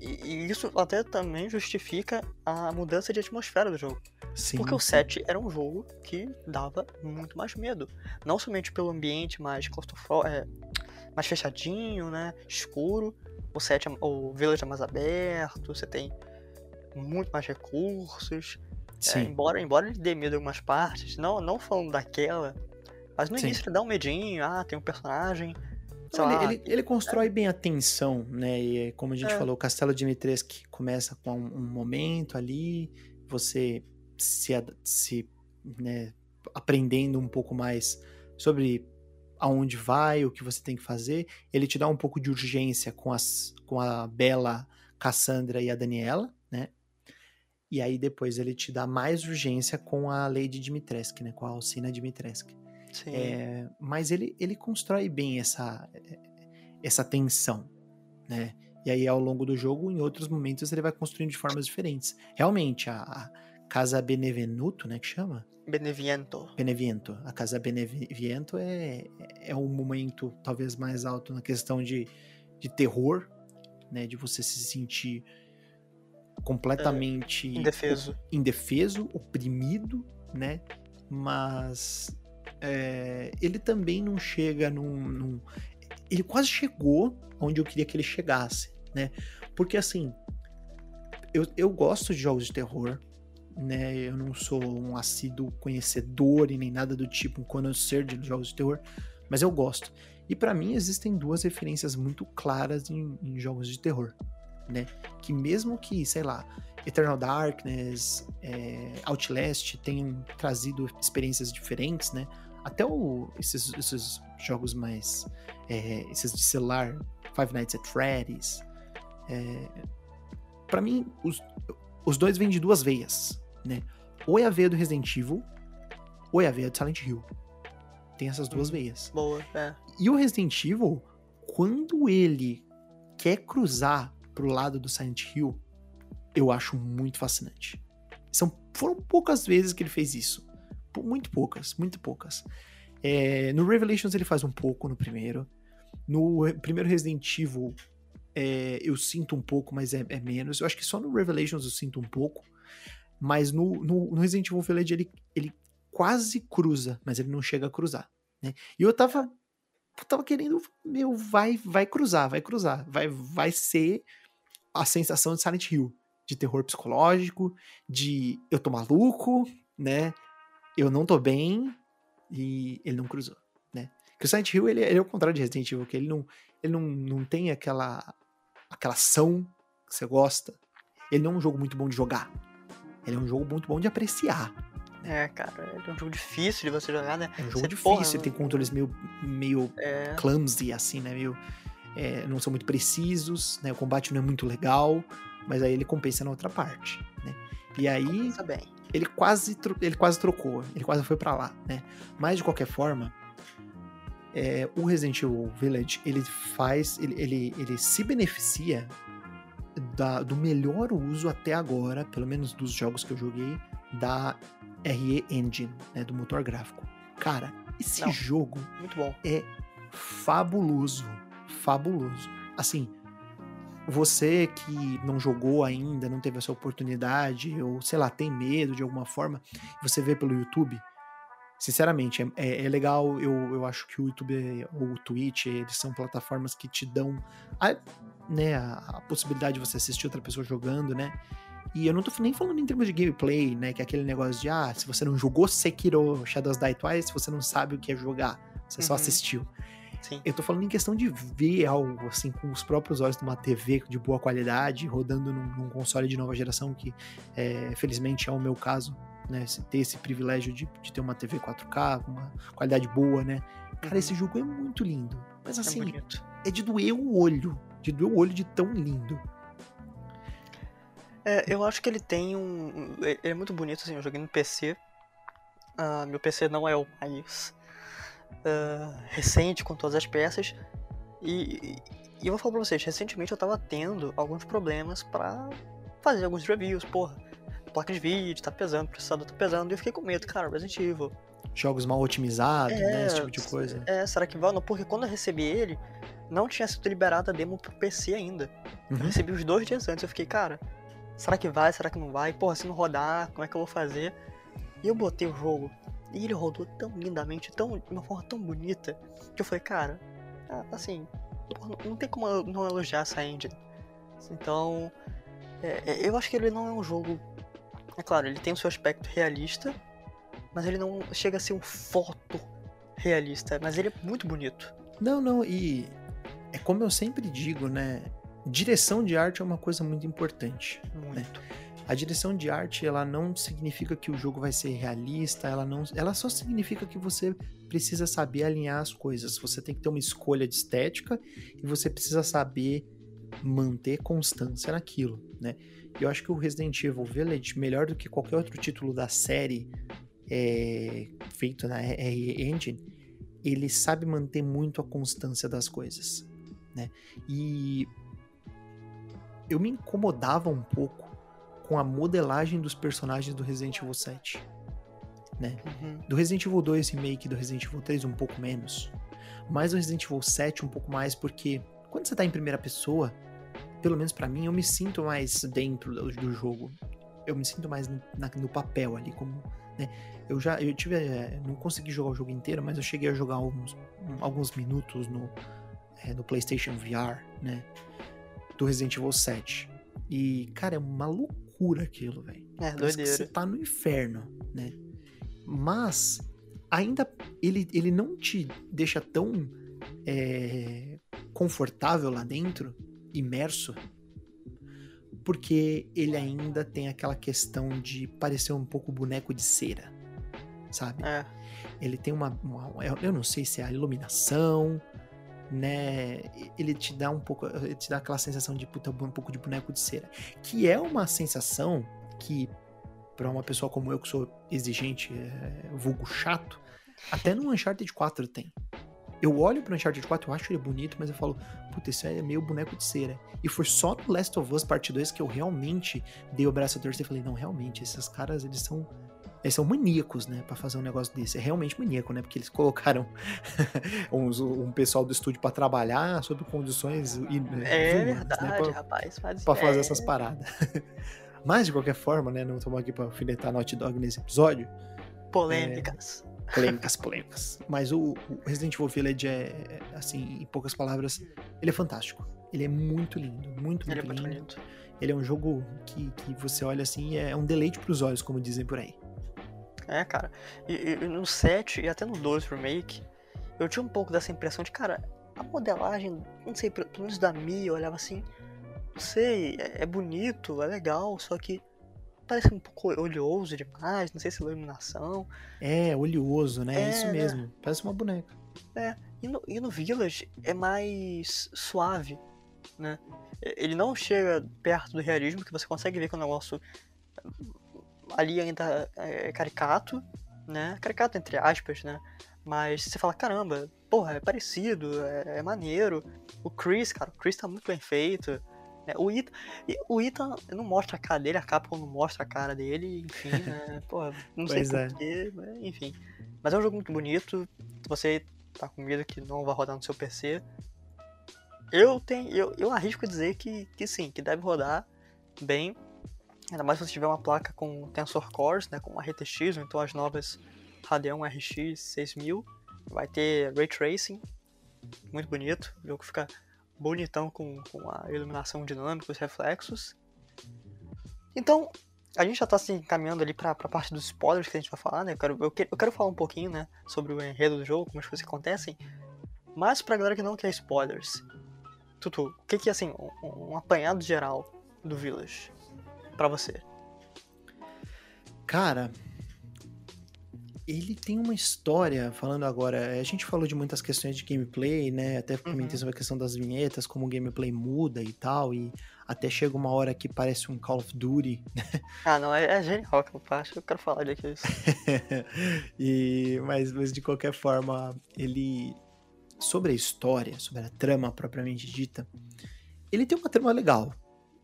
E, e isso até também justifica a mudança de atmosfera do jogo.
Sim,
Porque o
sim.
7 era um jogo que dava muito mais medo. Não somente pelo ambiente mais claustrofóbico, é, mais fechadinho, né? Escuro. O 7 é- o Village é mais aberto, você tem muito mais recursos. É,
Sim.
embora, embora ele dê medo em algumas partes, não, não falando daquela. Mas no
Sim.
início ele dá um medinho, ah, tem um personagem.
Não, ele, ele, ele constrói bem a tensão, né? E como a gente
É.
falou, o Castelo Dimitrescu começa com um, um momento ali, você se, se né, aprendendo um pouco mais sobre aonde vai, o que você tem que fazer. Ele te dá um pouco de urgência com, as, com a Bela, Cassandra e a Daniela, né? E aí depois ele te dá mais urgência com a Lady Dimitrescu, né? Com a Alcina Dimitrescu. É, mas ele, ele constrói bem essa, essa tensão, né? E aí, ao longo do jogo, em outros momentos, ele vai construindo de formas diferentes. Realmente, a, a Casa Benevenuto, né, que chama?
Beneviento.
Beneviento. A Casa Beneviento é, é um momento talvez mais alto na questão de, de terror, né? De você se sentir completamente
Indefeso.
indefeso, oprimido, né? Mas é, ele também não chega num, num- Ele quase chegou onde eu queria que ele chegasse, né? Porque assim, eu, eu gosto de jogos de terror, né? Eu não sou um assíduo conhecedor e nem nada do tipo, um conhecer de jogos de terror, mas eu gosto. E para mim existem duas referências muito claras em, em, jogos de terror, né? Que mesmo que, sei lá, Eternal Darkness, é, Outlast tenham trazido experiências diferentes, né? Até o, esses, esses jogos mais. É, esses de celular, Five Nights at Freddy's. É, para mim, os, os dois vêm de duas veias, né? Ou é a veia do Resident Evil, ou é a veia do Silent Hill. Tem essas duas hum, veias.
Boa, é.
E o Resident Evil, quando ele quer cruzar pro lado do Silent Hill, eu acho muito fascinante. São, foram poucas vezes que ele fez isso. Muito poucas, muito poucas. É, no Revelations ele faz um pouco no primeiro. No primeiro Resident Evil é, eu sinto um pouco, mas é, é, menos. Eu acho que só no Revelations eu sinto um pouco. Mas no, no, no Resident Evil Village ele, ele quase cruza, mas ele não chega a cruzar. Né? E eu tava, eu tava querendo, meu, vai, vai cruzar, vai cruzar. Vai, vai ser a sensação de Silent Hill. De terror psicológico, de eu tô maluco, né? Eu não tô bem, e ele não cruzou, né? Que o Silent Hill, ele, ele é o contrário de Resident Evil, que ele não, ele não, não tem aquela aquela ação que você gosta. Ele não é um jogo muito bom de jogar. Ele é um jogo muito bom de apreciar.
É, cara, ele é um jogo difícil de você jogar, né?
É um jogo você, difícil, porra, ele tem controles meio, meio é... clumsy, assim, né? Meio, é, não são muito precisos, né? O combate não é muito legal, mas aí ele compensa na outra parte, né? E aí, ele quase, ele quase trocou, ele quase foi para lá, né? Mas de qualquer forma, é, o Resident Evil Village ele faz, ele, ele, ele se beneficia da, do melhor uso até agora, pelo menos dos jogos que eu joguei, da RE Engine, né, do motor gráfico. Cara, esse Não, jogo é fabuloso, fabuloso. Assim, você que não jogou ainda, não teve essa oportunidade, ou sei lá, tem medo de alguma forma, você vê pelo YouTube, Sinceramente, é, é, é, legal. Eu, eu acho que o YouTube ou o Twitch, eles são plataformas que te dão a, né, a, a possibilidade de você assistir outra pessoa jogando, né? E eu não tô nem falando em termos de gameplay, né? Que é aquele negócio de, ah, se você não jogou Sekiro Shadows Die Twice, você não sabe o que é jogar. Você uhum. só assistiu.
Sim.
Eu tô falando em questão de ver algo, assim, com os próprios olhos numa TV de boa qualidade, rodando num, num console de nova geração, que é, felizmente é o meu caso, né? Ter esse privilégio de, de ter uma TV 4K, com uma qualidade boa, né? Cara, uhum. esse jogo é muito lindo. Mas é assim, é, é de doer o olho. De doer o olho de tão lindo.
É, eu acho que ele tem um. Ele é muito bonito, assim, eu joguei no PC. Uh, ah, meu PC não é o mais uh, recente com todas as peças. E, e, eu vou falar pra vocês, recentemente eu tava tendo alguns problemas para fazer alguns reviews, porra placa de vídeo tá pesando, processador tá pesando, e eu fiquei com medo, cara, Resident Evil.
Jogos mal otimizados, é, né? Esse tipo de coisa.
É, será que vai? Não, porque quando eu recebi ele, não tinha sido liberada a demo pro PC ainda. Uhum. Eu recebi os dois dias antes, eu fiquei, cara, será que vai? Será que não vai? Porra, se não rodar, como é que eu vou fazer? E eu botei o jogo, e ele rodou tão lindamente, tão, de uma forma tão bonita, que eu falei, cara, ah, assim, não tem como não elogiar essa engine. Então, é, é, eu acho que ele não é um jogo é claro, ele tem o seu aspecto realista, mas ele não chega a ser um foto realista, mas ele é muito bonito.
Não, não, e é como eu sempre digo, né? Direção de arte é uma coisa muito importante.
Muito.
Né? A direção de arte, ela não significa que o jogo vai ser realista, ela não, ela só significa que você precisa saber alinhar as coisas. Você tem que ter uma escolha de estética e você precisa saber manter constância naquilo, né? eu acho que o Resident Evil Village, melhor do que qualquer outro título da série é, feito na RE Engine, ele sabe manter muito a constância das coisas, né? E eu me incomodava um pouco com a modelagem dos personagens do Resident Evil 7, né? Uhum. Do Resident Evil 2 Remake do Resident Evil 3 um pouco menos, mas do Resident Evil 7 um pouco mais, porque quando você tá em primeira pessoa, pelo menos para mim, eu me sinto mais dentro do, do jogo. Eu me sinto mais no, na, no papel ali, como, né? Eu já, eu tive, é, não consegui jogar o jogo inteiro, mas eu cheguei a jogar alguns, alguns minutos no, é, no PlayStation VR, né? do Resident Evil 7. E, cara, é uma loucura aquilo, velho.
É,
Parece que
doideira.
você tá no inferno, né? Mas ainda ele, ele não te deixa tão é, confortável lá dentro, imerso, porque ele ainda tem aquela questão de parecer um pouco boneco de cera, sabe?
É,
Ele tem uma, uma- eu- eu não sei se é a iluminação, né? Ele te dá um pouco, ele te dá aquela sensação de puta, um pouco de boneco de cera, que é uma sensação que pra uma pessoa como eu que sou exigente, é, vulgo chato, até no Uncharted 4 tem. Eu olho pro Uncharted 4, eu acho ele bonito, mas eu falo, puta, isso é meio boneco de cera. E foi só no Last of Us Part 2 que eu realmente dei o braço a torcer e falei, não, realmente, esses caras, eles são eles são maníacos, né, Pra fazer um negócio desse. É realmente maníaco, né? Porque eles colocaram uns- um pessoal do estúdio pra trabalhar sob condições in-
é
inhumanas,
verdade,
né, pra-
rapaz. Mas
pra fazer
é,
essas paradas. Mas, de qualquer forma, né, não estamos aqui pra alfinetar Naughty Dog nesse episódio.
polêmicas.
Polêmicas, polêmicas. Mas o, o Resident Evil Village é, é, assim, em poucas palavras, ele é fantástico. Ele é muito lindo, muito, muito
Ele é muito
lindo.
bonito.
Ele é um jogo que, que você olha assim, é um deleite pros olhos, como dizem por aí.
É, cara. E, e- no 7 e até no 2 Remake, eu tinha um pouco dessa impressão de, cara, a modelagem, não sei, pelo menos da Mia, eu olhava assim, não sei, é, é bonito, é legal, só que parece um pouco oleoso demais, não sei se é iluminação.
É, oleoso, né?
É,
Isso
né?
mesmo. Parece uma boneca.
E no, e no Village é mais suave, né? Ele não chega perto do realismo, que você consegue ver que o negócio ali ainda é caricato, né? Caricato entre aspas, né? Mas você fala, caramba, porra, é parecido, é, é maneiro. O Chris, cara, o Chris tá muito bem feito. né? O Ethan, e o Ethan não mostra a cara dele, a Capcom não mostra a cara dele, enfim, né? Porra, não sei
é.
porquê, mas enfim. Mas é um jogo muito bonito, você tá com medo que não vai rodar no seu PC, eu tenho, eu, eu arrisco dizer que, que sim, que deve rodar bem. Ainda mais se você tiver uma placa com Tensor Cores, né, com a RTX, ou então as novas Radeon RX 6000. Vai ter Ray Tracing, muito bonito. O jogo fica bonitão com, com a iluminação dinâmica, os reflexos. Então, a gente já tá se encaminhando ali pra, pra parte dos spoilers que a gente vai falar, né? Eu quero, eu, que- eu quero falar um pouquinho, né, sobre o enredo do jogo, como as coisas acontecem. Mas pra galera que não quer spoilers, Tutu, o que que assim, um, um apanhado geral do Village pra você?
Cara, ele tem uma história, falando agora, a gente falou de muitas questões de gameplay, né? Até comentei
Uhum.
sobre a questão das vinhetas, como o gameplay muda e tal, e até chega uma hora que parece um Call of Duty,
Ah, não, é, é genial que eu acho, eu quero falar daquilo.
e, mas, mas de qualquer forma, ele. Sobre a história, sobre a trama propriamente dita, ele tem uma trama legal.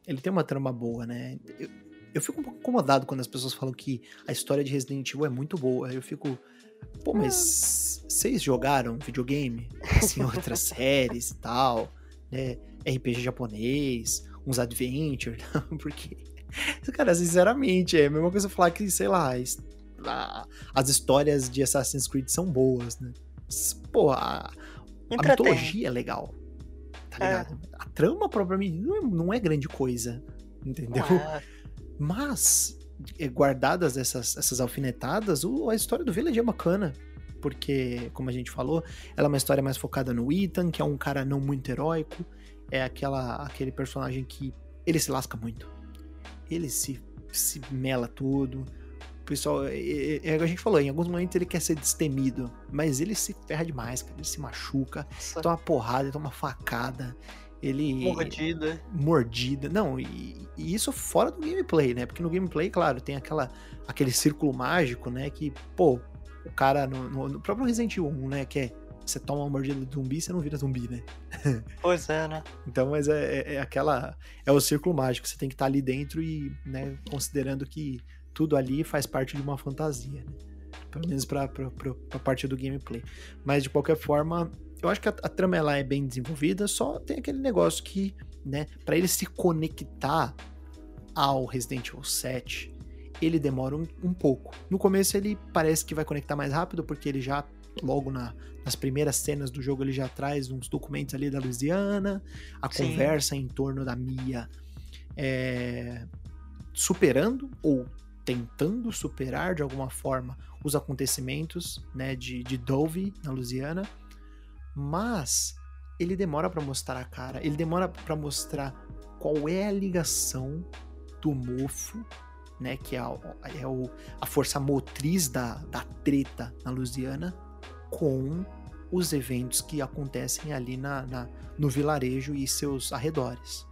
Ele tem uma trama boa, né? Eu, eu fico um pouco incomodado quando as pessoas falam que a história de Resident Evil é muito boa. Eu fico. Pô, mas vocês jogaram videogame? Assim, outras séries e tal, né? RPG japonês, uns adventure, porque. Cara, sinceramente, é a mesma coisa falar que, sei lá, as histórias de Assassin's Creed são boas, né? Pô, a, a mitologia é legal. Tá
É.
ligado? A trama, propriamente, não é, não é grande coisa. Entendeu?
É.
Mas, eh, guardadas essas, essas alfinetadas, o- a história do Village é bacana. Porque, como a gente falou, ela é uma história mais focada no Ethan, que é um cara não muito heróico. É aquela, aquele personagem que ele se lasca muito. Ele se, se mela tudo. Pessoal, é, é- é o que a gente falou, em alguns momentos ele quer ser destemido, mas ele se ferra demais, cara. Ele se machuca,
Nossa,
toma porrada, toma facada. Ele
mordida.
mordida. Não, e, e isso fora do gameplay, né? Porque no gameplay, claro, tem aquela, aquele círculo mágico, né? Que, pô, o cara no, no- no próprio Resident Evil 1, né? Que é você toma uma mordida de zumbi, você não vira zumbi, né?
Pois é, né?
Então, mas é, é- é aquela. É o círculo mágico. Você tem que estar ali dentro e, né, considerando que tudo ali faz parte de uma fantasia, né? Pelo menos pra, pra parte do gameplay. Mas de qualquer forma, eu acho que a, a trama ela é bem desenvolvida, só tem aquele negócio que, né, pra ele se conectar ao Resident Evil 7, ele demora um, um pouco. No começo ele parece que vai conectar mais rápido, porque ele já logo na, nas primeiras cenas do jogo ele já traz uns documentos ali da Louisiana, a
Sim.
conversa em torno da Mia é, superando ou tentando superar de alguma forma os acontecimentos né, de, de Dove na Louisiana, mas ele demora pra mostrar a cara, ele demora pra mostrar qual é a ligação do mofo, né, que é, a, é o, a força motriz da, da treta na Louisiana, com os eventos que acontecem ali na, na- no vilarejo e seus arredores.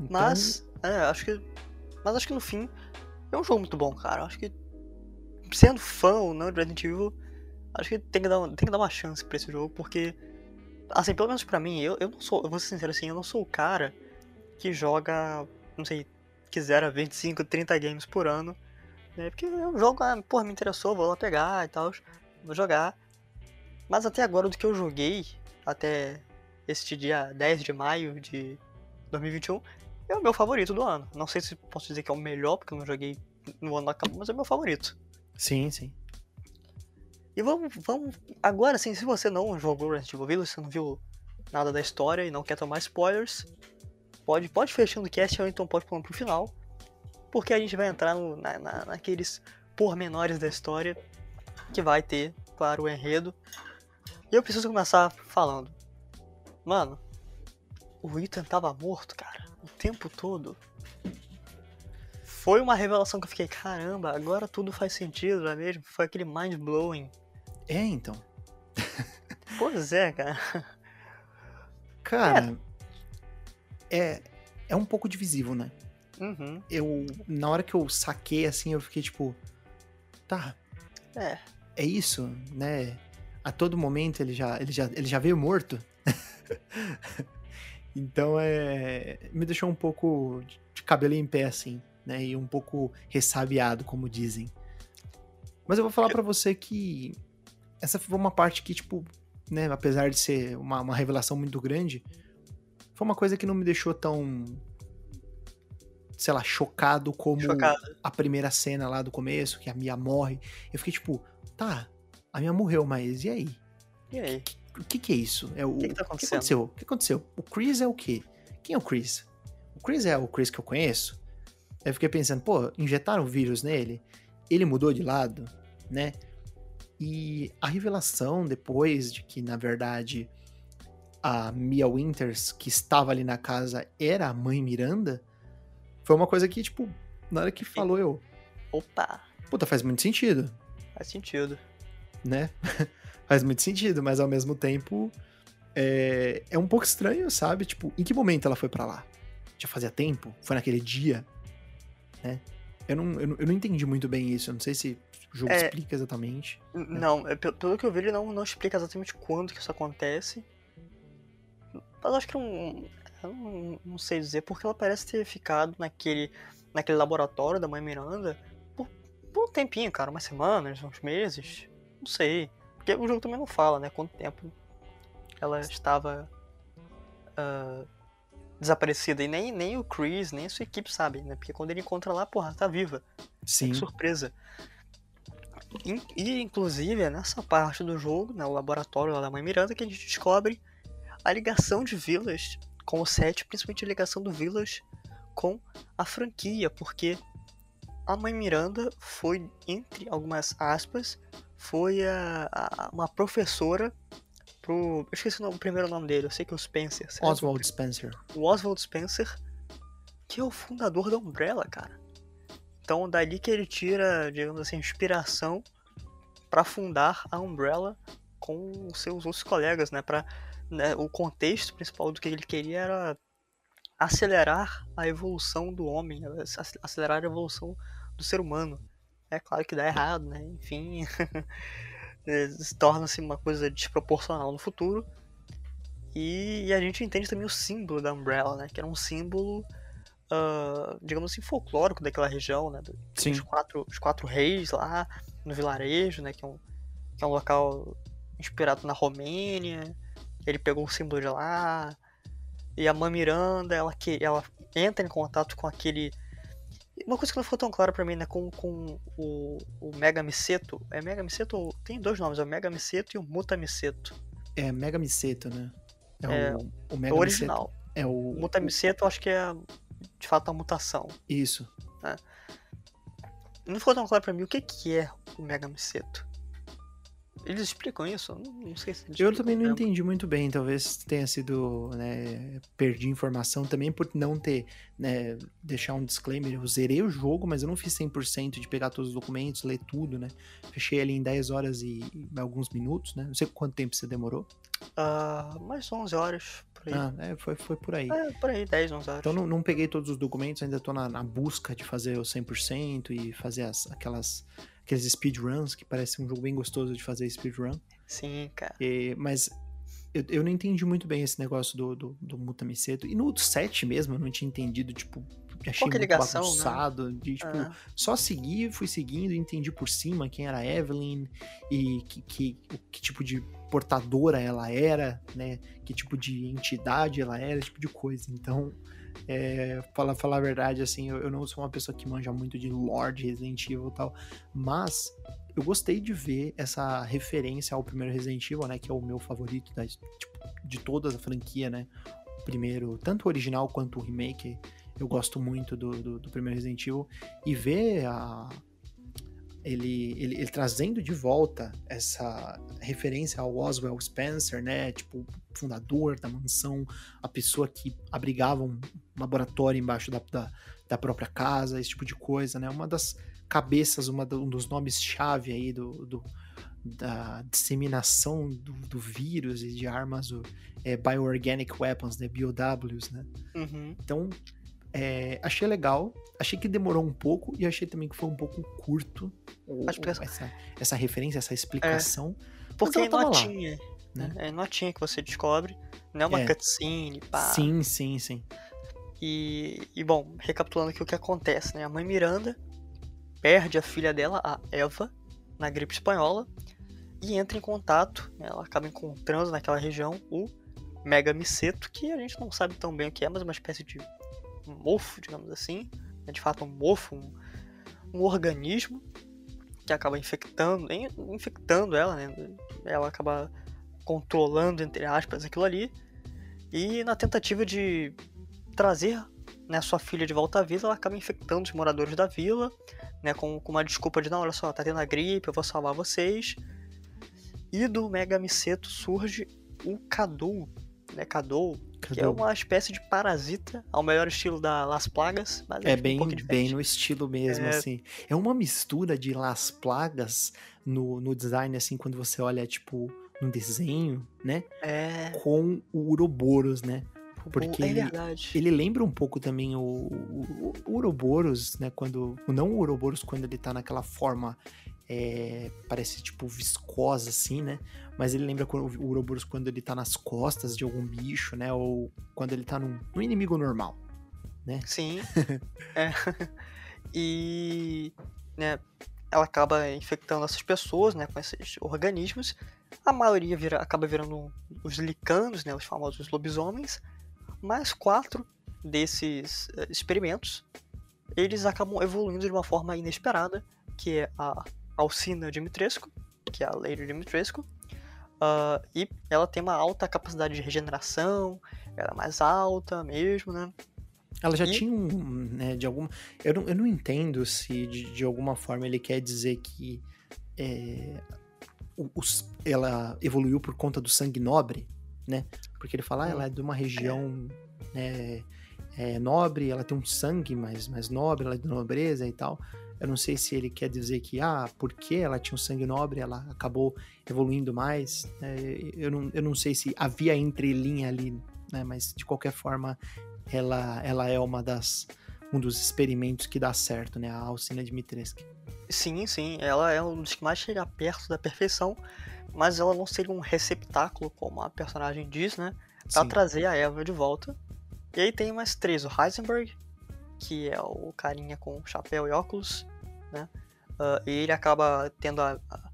Então,
Mas, é, acho que. Mas acho que no fim é um jogo muito bom, cara. Acho que sendo fã ou não de Resident Evil, acho que tem que dar, tem que dar uma chance pra esse jogo, porque. Assim, pelo menos pra mim, eu, eu não sou. Eu vou ser sincero assim, eu não sou o cara que joga, não sei, que zera 25, 30 games por ano. Né? Porque eu jogo, ah, porra, me interessou, vou lá pegar e tal. Vou jogar. Mas até agora, do que eu joguei, até este dia 10 de maio de 2021, é o meu favorito do ano. Não sei se posso dizer que é o melhor, porque eu não joguei no ano acabou, mas é o meu favorito.
sim, sim.
E vamos, vamos. Agora sim, se você não jogou Resident Evil Village, você não viu nada da história e não quer tomar spoilers, pode, pode fechando o cast ou então pode pular pro final. Porque a gente vai entrar no- na, na- naqueles pormenores da história que vai ter, claro, o enredo. E eu preciso começar falando. Mano, o Ethan tava morto, cara, o tempo todo. Foi uma revelação que eu fiquei, caramba, agora tudo faz sentido, não é mesmo? Foi aquele mind blowing.
É, então.
Pois é, cara.
Cara, é, é um pouco divisível, né?
Uhum.
Eu, na hora que eu saquei, assim, eu fiquei tipo, tá,
É.
é isso, né? A todo momento ele já, ele já, ele já veio morto. então é, me deixou um pouco de cabelo em pé assim, né? E um pouco ressabiado, como dizem. Mas eu vou falar pra você que essa foi uma parte que tipo, né? Apesar de ser uma, uma revelação muito grande, foi uma coisa que não me deixou tão, sei lá, chocado como a primeira cena lá do começo, que a Mia morre. Eu fiquei tipo, tá, a Mia morreu, mas e aí?
E aí?
O que que é isso? É o,
que que tá
o que
acontecendo?
aconteceu? O que aconteceu? O Chris é o quê? Quem é o Chris? O Chris é o Chris que eu conheço? Aí eu fiquei pensando, pô, injetaram vírus nele? Ele mudou de lado, né? E a revelação depois de que, na verdade, a Mia Winters, que estava ali na casa, era a mãe Miranda, foi uma coisa que, tipo, na hora que falou, eu,
Opa,
puta, faz muito sentido,
faz sentido.
né? faz muito sentido, mas ao mesmo tempo é, é um pouco estranho, sabe? Tipo, em que momento ela foi pra lá? Já fazia tempo? Foi naquele dia? Né? Eu não, eu, não, eu não entendi muito bem isso, eu não sei se o jogo
É.
explica exatamente.
N- Não, é, pe- pelo que eu vi, ele não, não explica exatamente quando que isso acontece. Mas eu acho que não. Eu não, não sei dizer, porque ela parece ter ficado naquele, naquele laboratório da mãe Miranda por, por um tempinho, cara, umas semanas, uns meses. Não sei. Porque o jogo também não fala, né? Quanto tempo ela estava ah, desaparecida. E nem, nem o Chris, nem a sua equipe sabem, né? Porque quando ele encontra lá, porra, tá viva.
Sim,
Que surpresa. In- E, inclusive, é nessa parte do jogo, né, o laboratório lá da Mãe Miranda, que a gente descobre a ligação de Village com o set, principalmente a ligação do Village com a franquia, porque a Mãe Miranda foi, entre algumas aspas, foi a, a- uma professora pro. Eu esqueci o, nome- o primeiro nome dele, eu sei que é o Spencer.
Oswald Spencer.
o Oswald Spencer, que é o fundador da Umbrella, cara. Então, dali que ele tira, digamos assim, inspiração para fundar a Umbrella com os seus outros colegas, né? Para o contexto principal do que ele queria era acelerar a evolução do homem, né, ac- acelerar a evolução do ser humano. É claro que dá errado, né? Enfim, torna-se uma coisa desproporcional no futuro. E, e a gente entende também o símbolo da Umbrella, né? Que era um símbolo, ah, digamos assim, folclórico daquela região, né? do-
Sim.
Os quatro, os quatro reis lá no vilarejo, né? Que é um, que é um local inspirado na Romênia. Ele pegou o símbolo de lá. E a Mãe Miranda, ela, que, ela entra em contato com aquele. Uma coisa que não ficou tão clara pra mim, né, com, com o, o Mega Miseto. É Mega Miseto? Tem dois nomes, é o Mega Miseto e o Muta Miseto.
É Mega Miseto, né?
É,
o, o
É
Mega
o original.
Miseto. É o.
O Muta Miseto acho que é, de fato, a mutação.
Isso.
Não ficou tão claro pra mim o que, que é o Mega Miseto. Eles explicam isso? Eu Não, não sei se
Eu também não entendi muito bem, talvez tenha sido, né, perdi informação também por não ter, né, deixar um disclaimer, eu zerei o jogo, mas eu não fiz 100% de pegar todos os documentos, ler tudo, né, fechei ali em 10 horas e, e alguns minutos, né, não sei quanto tempo você demorou,
Ah, mais 11 horas,
ah, é, foi, foi por aí.
É, por aí, 10, 11 horas.
Então não, não peguei todos os documentos, ainda tô na, na busca de fazer o 100% e fazer as, aquelas, aqueles speedruns, que parece um jogo bem gostoso de fazer speedrun.
Sim, cara.
E- mas eu, eu não entendi muito bem esse negócio do, do, do Mutamiseto. E no 7 mesmo eu não tinha entendido, tipo, achei
Qual que a
muito
ligação, né?
bagunçado. De, tipo,
Ah,
só segui, fui seguindo, entendi por cima quem era a Evelyn e que, que, que tipo de portadora ela era, né? Que tipo de entidade ela era, esse tipo de coisa. Então, é, falar, falar a verdade, assim, eu, eu não sou uma pessoa que manja muito de Lord Resident Evil e tal, mas eu gostei de ver essa referência ao primeiro Resident Evil, né? Que é o meu favorito da, tipo, de toda a franquia, né? O primeiro, tanto o original quanto o remake, eu gosto muito do, do, do primeiro Resident Evil. E ver a, ele, ele, ele trazendo de volta essa referência ao Oswald Spencer, né? Tipo, fundador da mansão, a pessoa que abrigava um laboratório embaixo da, da, da própria casa, esse tipo de coisa, né? Uma das cabeças, uma um dos nomes-chave aí do, do- da disseminação do, do vírus e de armas o, é, bioorganic weapons, né? BOWs, né?
uhum.
Então, é, achei legal. Achei que demorou um pouco e achei também que foi um pouco curto essa, essa referência, essa explicação.
Porque
ela
é
tava lá,
notinha. Né? É notinha que você descobre. Não é uma
É.
cutscene, pá.
Sim, sim, sim.
E, e, bom, recapitulando aqui o que acontece, né? A mãe Miranda perde a filha dela, a Eva, na gripe espanhola e entra em contato, né, ela acaba encontrando naquela região o Mega Miseto, que a gente não sabe tão bem o que é, mas é uma espécie de mofo, digamos assim, né, de fato um mofo, um, um organismo que acaba infectando, in- infectando ela, né? Ela acaba controlando, entre aspas, aquilo ali. E na tentativa de trazer né, sua filha de volta à vila, ela acaba infectando os moradores da vila, né, com, com uma desculpa de não, olha só, tá tendo a gripe, eu vou salvar vocês. E do Mega Miseto surge o Kadou, né, Kadou, que é
Cadê?
uma espécie de parasita, ao melhor estilo da Las Plagas, mas
É bem,
um pouquinho
bem no estilo mesmo,
É.
assim. É uma mistura de Las Plagas no, no design, assim, quando você olha, tipo, no desenho, né?
É,
Com o Uroboros, né? porque
é
ele-
verdade.
Ele lembra um pouco também o, o, o Uroboros, né? Quando. Não o Uroboros quando ele tá naquela forma. É, parece tipo viscosa, assim, né? Mas ele lembra o Uroboros quando ele tá nas costas de algum bicho, né? Ou quando ele tá num, num inimigo normal.
Sim. é. E né, ela acaba infectando essas pessoas, né, com esses organismos. A maioria vira, acaba virando os licanos, né, os famosos lobisomens. Mas quatro desses eh, experimentos, eles acabam evoluindo de uma forma inesperada, que é a Alcina Dimitrescu, que é a Lady Dimitrescu. Ah, e ela tem uma alta capacidade de regeneração, ela é mais alta mesmo, né?
Ela já
E-
tinha um, né, de alguma... Eu não, eu não entendo se de, de alguma forma ele quer dizer que é, os- ela evoluiu por conta do sangue nobre, né? Porque ele fala, ah, ela é de uma região né, é, nobre, ela tem um sangue mais, mais nobre, ela é de nobreza e tal. Eu não sei se ele quer dizer que, ah, porque ela tinha um sangue nobre, ela acabou evoluindo mais. né? eu, não, eu não sei se havia entrelinha ali, né? Mas de qualquer forma, ela, ela é uma das um dos experimentos que dá certo, né? A Alcina Dimitrescu.
Sim, sim, ela é um dos que mais chega perto da perfeição, mas ela não seria um receptáculo, como a personagem diz, né? Pra
Sim.
trazer a Eva de volta. E aí tem mais três: o Heisenberg, que é o carinha com chapéu e óculos, né? Ah, e ele acaba tendo a. a-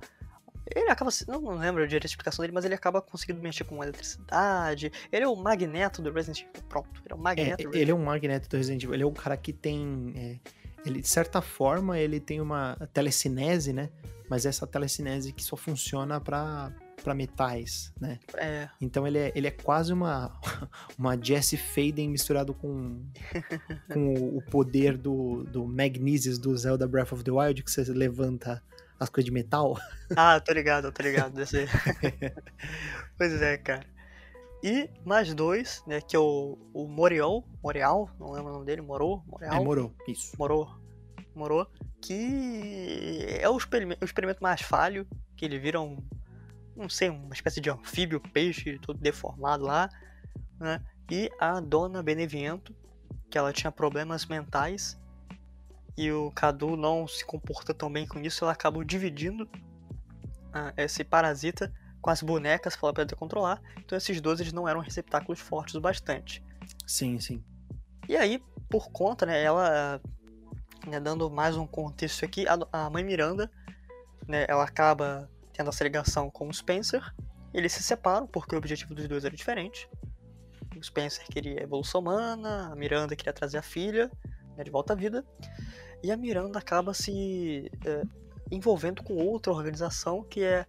ele acaba. Não, lembro direito a explicação dele, mas ele acaba conseguindo mexer com eletricidade. Ele é o magneto do Resident Evil. Pronto, ele é o
É,
magneto do
ele é um magneto do Resident Evil. Ele é o cara que tem é, ele de certa forma ele tem uma telecinese, né? Mas essa telecinese que só funciona para para metais, né?
É.
Então ele é, ele é quase uma uma Jesse Faden misturado com, com o poder do, do Magnesis do Zelda Breath of the Wild, que você levanta as coisas de metal.
Ah, tô ligado, tô ligado. Desse... pois é, cara. E mais dois, né, que é o, o Moriol, Morial, não lembro o nome dele, Morou, Morial.
É, morou, isso.
Morou, Morou, que é o experimento, o experimento mais falho, que ele vira um, não sei, uma espécie de anfíbio, peixe, todo deformado lá, né, e a Dona Beneviento, que ela tinha problemas mentais, e o Cadu não se comporta tão bem com isso, ela acabou dividindo ah, esse parasita com as bonecas para ela poder controlar. Então esses dois eles não eram receptáculos fortes o bastante.
Sim, sim.
E aí, por conta, né, ela, né, dando mais um contexto aqui, a, a mãe Miranda, né, ela acaba tendo essa ligação com o Spencer. Eles se separam porque o objetivo dos dois era diferente. O Spencer queria a evolução humana, a Miranda queria trazer a filha né, de volta à vida. E a Miranda acaba se é, envolvendo com outra organização que é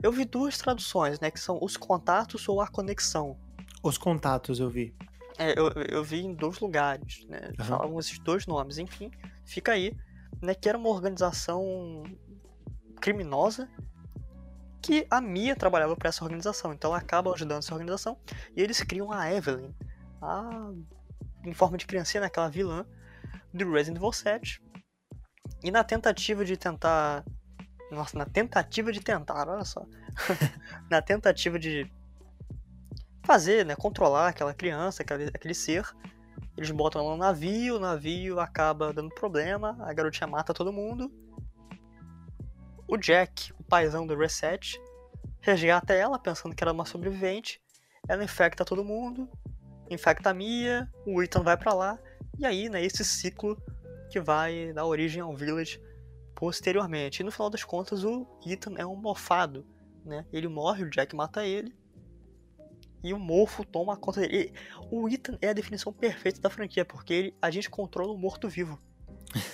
eu vi duas traduções, né? Que são os contatos ou a conexão.
Os contatos eu vi.
É, eu, eu vi em dois lugares, né?
Uhum.
Falavam esses dois nomes, enfim, fica aí, né? Que era uma organização criminosa que a Mia trabalhava para essa organização, então ela acaba ajudando essa organização e eles criam a Evelyn, a, em forma de criancinha, né, vilã do Resident Evil 7. E na tentativa de tentar nossa, na tentativa de tentar, olha só. na tentativa de fazer, né, controlar aquela criança, aquele, aquele ser, eles botam ela no navio, o navio acaba dando problema, a garotinha mata todo mundo. O Jack, paizão do Reset, resgata ela, pensando que ela é uma sobrevivente. Ela infecta todo mundo, infecta a Mia, o Ethan vai para lá, e aí, né, esse ciclo que vai dar origem ao Village posteriormente. E no final das contas, o Ethan é um mofado, né? Ele morre, o Jack mata ele. E o mofo toma conta dele. E o Ethan é a definição perfeita da franquia, porque ele, a gente controla o morto-vivo.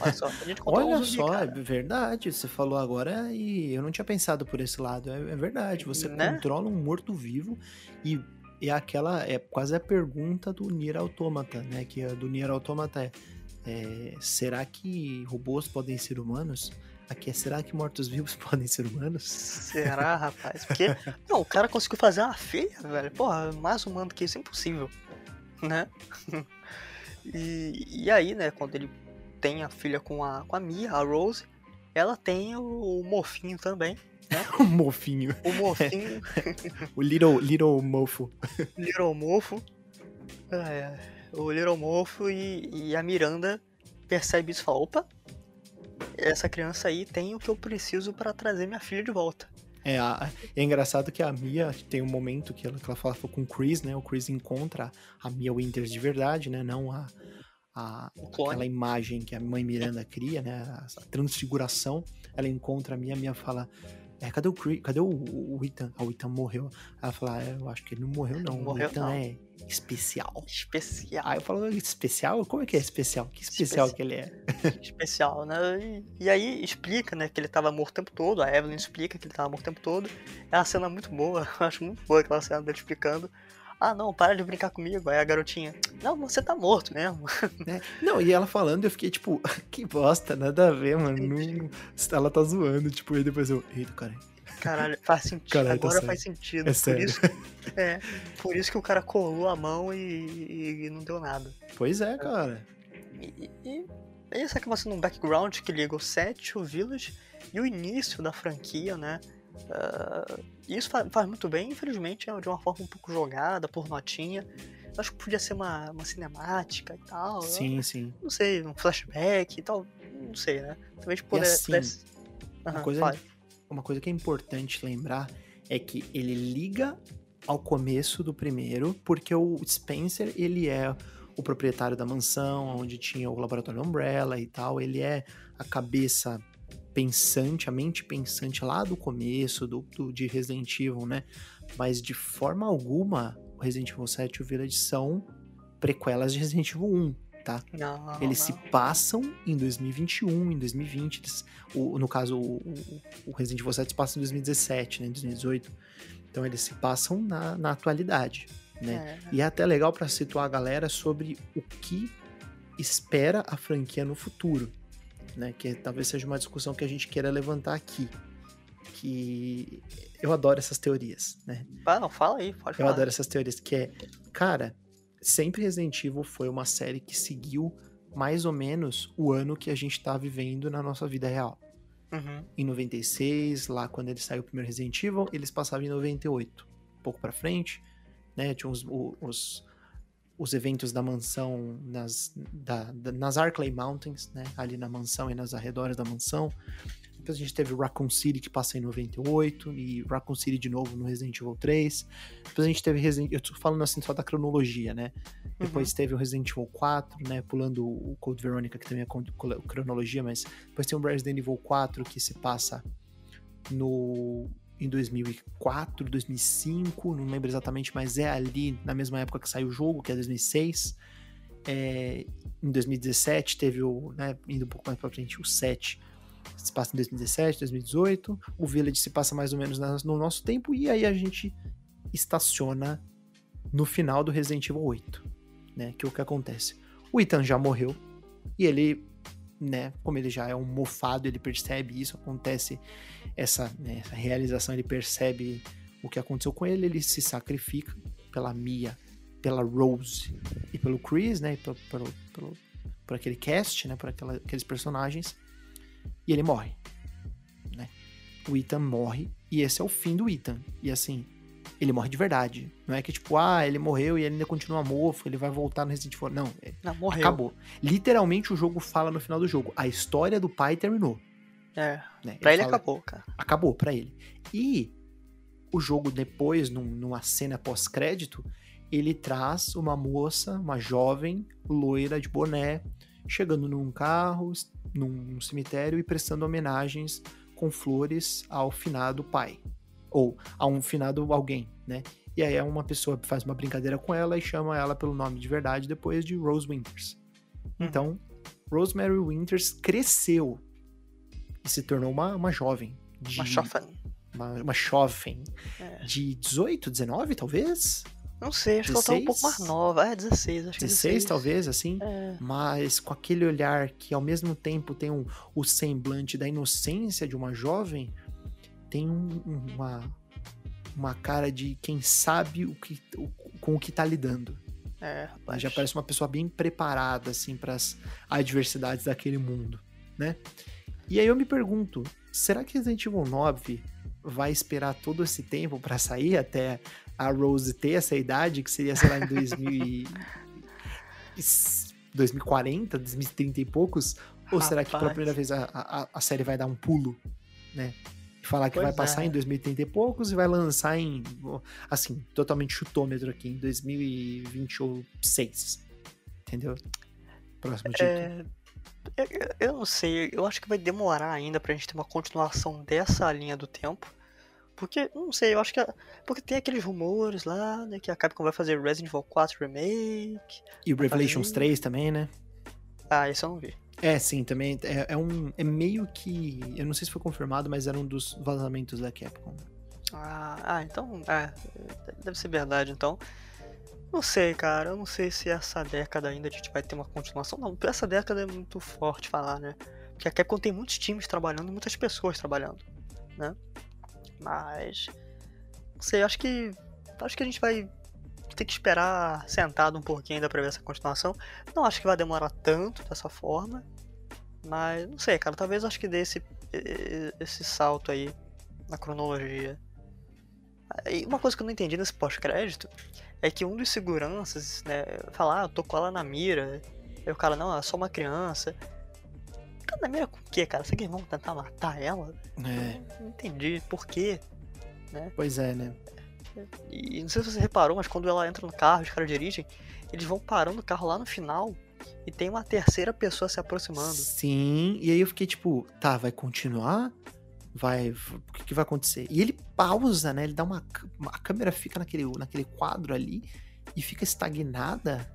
Olha só, a gente
Olha só, é verdade. Você falou agora e eu não tinha pensado por esse lado. É, é verdade. Você
Né?
controla um morto-vivo e é aquela. É quase a pergunta do Nier Automata, né? Que a do Nier Automata é, é, será que robôs podem ser humanos? Aqui é será que mortos-vivos podem ser humanos?
Será, rapaz? Porque, não, o cara conseguiu fazer uma filha, velho. Porra, mais humano que isso é impossível, né? E, e aí, né, quando ele tem a filha com a, com a Mia, a Rose, ela tem o, o mofinho também.
o mofinho.
O mofinho,
O little, little mofo.
Little Mofo. É, o Little Mofo e, e a Miranda percebe isso e fala, opa, essa criança aí tem o que eu preciso para trazer minha filha de volta.
É, a- é engraçado que a Mia tem um momento que ela, que ela fala com o Chris, né? O Chris encontra a Mia Winters de verdade, né? Não a, a aquela imagem que a mãe Miranda cria, né? A, a transfiguração. Ela encontra a Mia, a Mia fala. É, cadê o? Cadê o, o, Ethan? Ah, o Ethan morreu. Ela fala, é, eu acho que ele não morreu, não.
Não morreu,
o Ethan
não.
é especial.
Especial.
Aí eu falo, especial? Como é que é especial? Que especial
Especial.
que ele é?
especial, né? E, e aí explica, né, que ele tava morto o tempo todo, a Evelyn explica que ele tava morto o tempo todo. É uma cena muito boa, eu acho muito boa aquela cena dele explicando. Ah, não, para de brincar comigo. Aí a garotinha, não, você tá morto mesmo.
né? Não, e ela falando, eu fiquei tipo, que bosta, nada a ver, mano. Não... Ela tá zoando, tipo, e depois eu, eita, cara.
Caralho, faz sentido.
Caralho, tá
Agora faz sentido.
É
por
sério.
isso, é, por isso que o cara colou a mão e, e- não deu nada.
Pois é, cara.
E, e, e isso acaba sendo um background que liga o set, o Village e o início da franquia, né? Ah, e isso fa- faz muito bem, infelizmente é de uma forma um pouco jogada, por notinha. Eu acho que podia ser uma, uma cinemática e tal. eu
Sim, sim.
Não sei, um flashback e tal. Não sei, né? Talvez pudesse.
assim,
pudesse-
uma
Aham,
coisa-. Uma coisa que é importante lembrar é que ele liga ao começo do primeiro, porque o Spencer, ele é o proprietário da mansão, onde tinha o laboratório Umbrella e tal, ele é a cabeça pensante, a mente pensante lá do começo do, do- de Resident Evil, né? Mas de forma alguma, o Resident Evil 7 e o Village são prequelas de Resident Evil 1. tá?
Não,
Eles se
não.
passam em 2021, em 2020. eles- o, no caso, o, o- Resident Evil 7 se passa em 2017, né? Em 2018. Então eles se passam na, na atualidade, né?
É,
E é até legal pra situar a galera sobre o que espera a franquia no futuro, né? Que talvez seja uma discussão que a gente queira levantar aqui. Que eu adoro essas teorias, né?
Ah, não, fala aí, pode
Eu
falar.
adoro essas teorias, que é, cara, sempre Resident Evil foi uma série que seguiu mais ou menos o ano que a gente tá vivendo na nossa vida real.
Uhum.
Em 96, lá quando ele saiu o primeiro Resident Evil, eles passavam em 98. Um pouco pra frente, né? Tinha os, os eventos da mansão nas, da, da- nas Arklay Mountains, né? Ali na mansão e nas arredores da mansão. Depois a gente teve Raccoon City, que passa em 98, e Raccoon City de novo no Resident Evil 3. Depois a gente teve Resident Eu tô falando assim só da cronologia, né? Depois teve o Resident Evil 4, né? Pulando o Code Veronica, que também é cronologia, mas depois tem o Resident Evil 4, que se passa no em 2004, 2005, não lembro exatamente, mas é ali na mesma época que saiu o jogo, que é 2006. É, em 2017 teve o, né, indo um pouco mais pra frente, o 7, se passa em 2017, 2018. O Village se passa mais ou menos no nosso tempo, e aí a gente estaciona no final do Resident Evil 8, né? Que é o que acontece? O Ethan já morreu e ele, né? Como ele já é um mofado, ele percebe isso, acontece essa, né, essa realização, ele percebe o que aconteceu com ele, ele se sacrifica pela Mia, pela Rose e pelo Chris, né? E pelo, pelo, pelo- por aquele cast, né? Por aquela- aqueles personagens e ele morre, né? O Ethan morre e esse é o fim do Ethan. E assim, ele morre de verdade. Não é que tipo, ah, ele morreu e ele ainda continua mofo, ele vai voltar no Resident Evil. Não, é-
Não, morreu.
acabou. Literalmente o jogo fala no final do jogo, a história do pai terminou,
É,
né?
pra ele
fala-
acabou, cara.
acabou pra ele. E o jogo depois, num- numa cena pós-crédito, ele traz uma moça, uma jovem, loira de boné, chegando num carro, num cemitério e prestando homenagens com flores ao finado pai. Ou a um finado alguém, né? E aí uma pessoa faz uma brincadeira com ela e chama ela pelo nome de verdade depois de Rose Winters.
Uhum.
Então, Rosemary Winters cresceu e se tornou uma, uma jovem. De,
Uma chofa.
uma, uma jovem
É.
de 18, 19, talvez?
Não sei, acho que ela tá um pouco mais
16?
nova. É, 16, acho que
16, talvez, assim.
É.
Mas com aquele olhar que ao mesmo tempo tem um, o semblante da inocência de uma jovem, tem um- um- uma, uma cara de quem sabe o que, o- com o que tá lidando.
É, rapaz.
já parece uma pessoa bem preparada, assim, para as adversidades daquele mundo, né? E aí eu me pergunto, será que Resident Evil 9 vai esperar todo esse tempo pra sair até a Rose ter essa idade, que seria, sei lá, em 2000 e... 2040, 2030 e poucos? Ou será que pela
Rapaz.
primeira vez a, a, a série vai dar um pulo, né? Falar que
Pois
vai passar
é.
em 2030 e poucos e vai lançar em, assim, totalmente chutômetro aqui, em 2026. Entendeu? Próximo título.
É, eu- eu não sei, eu acho que vai demorar ainda pra gente ter uma continuação dessa linha do tempo. Porque, não sei, eu acho que. a- porque tem aqueles rumores lá, né? Que a Capcom vai fazer Resident Evil 4 Remake.
E o Revelations
aí-
3 também, né?
Ah, isso eu não vi.
É, sim, também. É, é um. É meio que. Eu não sei se foi confirmado, mas era um dos vazamentos da Capcom.
Ah, ah, então. É, deve ser verdade então. Não sei, cara. Eu não sei se essa década ainda a gente vai ter uma continuação. Não, essa década é muito forte falar, né? Porque a Capcom tem muitos times trabalhando muitas pessoas trabalhando, né? Mas. Não sei, acho que. Acho que a gente vai ter que esperar sentado um pouquinho ainda pra ver essa continuação. Não acho que vai demorar tanto dessa forma. Mas não sei, cara. Talvez acho que dê esse, esse salto aí na cronologia. E uma coisa que eu não entendi nesse pós-crédito é que um dos seguranças, né, fala, ah, eu tô com ela na mira. Aí o cara, não, ela é só uma criança. Tá na mira com o quê, cara? Será que eles vão tentar matar ela?
É,
Eu Não entendi por quê.
pois é, né?
E não sei se você reparou, mas quando ela entra no carro, os caras dirigem, eles vão parando o carro lá no final e tem uma terceira pessoa se aproximando.
Sim, e aí eu fiquei tipo, tá, vai continuar? Vai. O que, que vai acontecer? E ele pausa, né? Ele dá uma. A câmera fica naquele, naquele quadro ali e fica estagnada.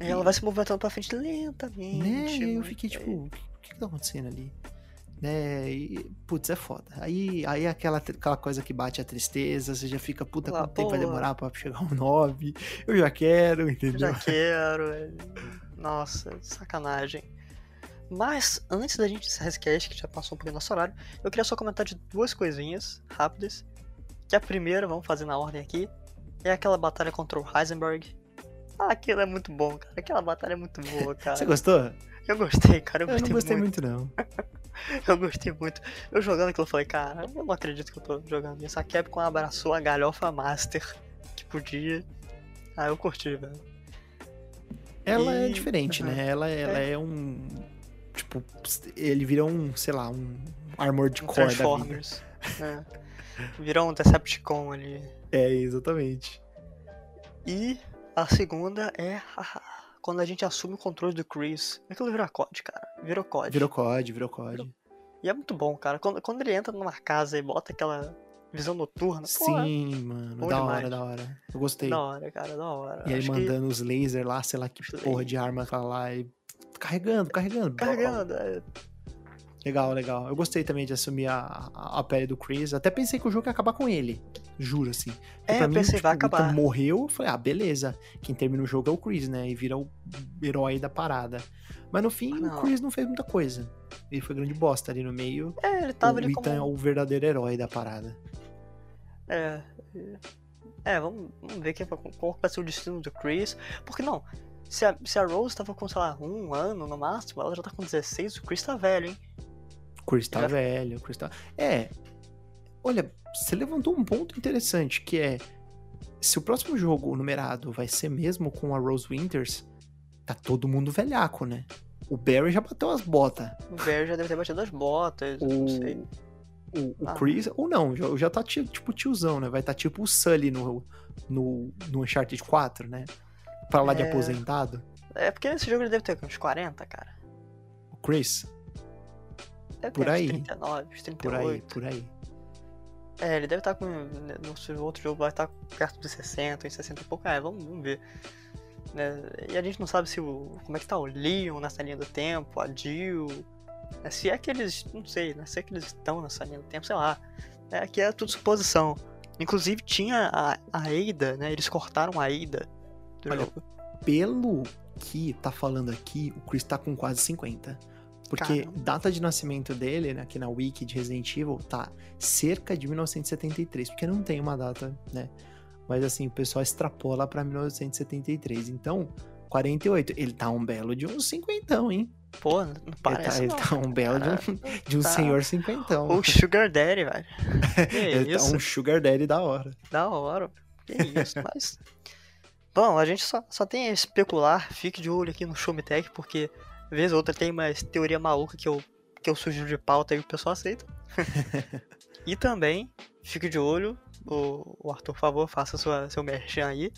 Ela vai se movimentando pra frente lentamente.
Né? E eu fiquei tipo, o que, que tá acontecendo ali? Né? E, putz, é foda. Aí, aí é aquela, aquela coisa que bate a tristeza, você já fica, puta,
Lá,
quanto tempo vai demorar pra chegar um 9? Eu já quero,
Eu
entendeu?
já quero. é. Nossa, sacanagem. Mas, antes da gente encerrar esse cast, que já passou um pouquinho do nosso horário, eu queria só comentar de duas coisinhas rápidas. Que a primeira, vamos fazer na ordem aqui, é aquela batalha contra o Heisenberg. Ah, aquilo é muito bom, cara. Aquela batalha é muito boa, cara.
Você gostou?
Eu gostei, cara. Eu,
Eu
gostei,
não gostei
muito.
muito, não.
Eu gostei muito. Eu jogando aquilo, eu falei, cara, eu não acredito que eu tô jogando isso. A Capcom abraçou a galhofa Master que podia. Ah, eu curti, velho.
Ela é
E-
diferente,
Aham.
né? Ela, ela é. um. Tipo, ele virou um, sei lá, um Armored
Um
Core da vida.
Transformers. É. Virou um Decepticon ali.
É, exatamente.
E a segunda é quando a gente assume o controle do Chris. Aquilo vira COD, cara. Virou COD.
Virou COD, virou COD.
E é muito bom, cara. Quando, quando ele entra numa casa e bota aquela visão noturna. pô, é
Sim, mano. Da
demais.
hora, da hora. Eu gostei.
Da hora, cara, da hora.
E aí
Acho que-
mandando os lasers lá, sei lá que porra de arma aquela lá. E... Carregando, carregando.
Carregando, é,
Legal, legal. Eu gostei também de assumir a, a, a pele do Chris. Até pensei que o jogo ia acabar com ele. Juro, assim. Porque
É,
pra
eu pensei, vai
o Ethan
acabar.
morreu, eu falei, ah, beleza. Quem termina o jogo é o Chris, né? E vira o herói da parada. Mas no fim,
Não.
o Chris não fez muita coisa. Ele foi grande bosta ali no meio.
É, ele tava
o
ali
Ethan
como...
é o verdadeiro herói da parada.
É. É, vamos, vamos ver quem, qual vai ser o destino do Chris. Porque não, se a, se a Rose tava com, sei lá, um ano no máximo, ela já tá com 16, o Chris tá velho, hein?
Chris tá velho, o Chris tá... É, olha, você levantou um ponto interessante, que é... Se o próximo jogo numerado vai ser mesmo com a Rose Winters, tá todo mundo velhaco, né? O Barry já bateu as botas.
O Barry já deve ter batido as botas, não
O,
sei.
o, o
Ah.
Chris, ou não, já, já tá ti- tipo tiozão, né? Vai tá tipo o Sully no, no, no Uncharted 4, né? Pra lá de
É.
aposentado.
É porque nesse jogo ele deve ter uns 40, cara.
O Chris,
Deve
Por aí.
uns 39, uns 38.
por aí, por aí.
É, ele deve estar com. No seu outro jogo vai estar perto dos 60, em 60 e pouco. É, vamos, vamos ver. Né, E a gente não sabe se o. como é que tá o Leon nessa linha do tempo, a Jill. né, Se é que eles. não sei, né? Se é que eles estão nessa linha do tempo, sei lá. É, aqui é tudo suposição. Inclusive tinha a, a Ada, né? Eles cortaram a Ada do
Olha,
jogo.
Pelo que tá falando aqui, o Chris tá com quase 50. Porque
Caramba.
data de nascimento dele, né, aqui na wiki de Resident Evil, tá cerca de 1973, porque não tem uma data, né? Mas assim, o pessoal extrapola pra 1973. Então, 48. Ele tá um belo de um cinquentão, hein?
Pô, não
Ele tá,
parece.
ele
não.
tá um belo de um, de um
tá.
senhor cinquentão.
O Sugar Daddy, velho.
Ele
isso?
tá um sugar daddy da hora.
Da hora. Que isso, mas. Bom, a gente só, só tem a especular. Fique de olho aqui no Show Me Tech, porque vez ou outra tem uma teoria maluca que eu, que eu sugiro de pauta e o pessoal aceita. e também, fique de olho. O, o Arthur, por favor, faça sua, seu merchan aí.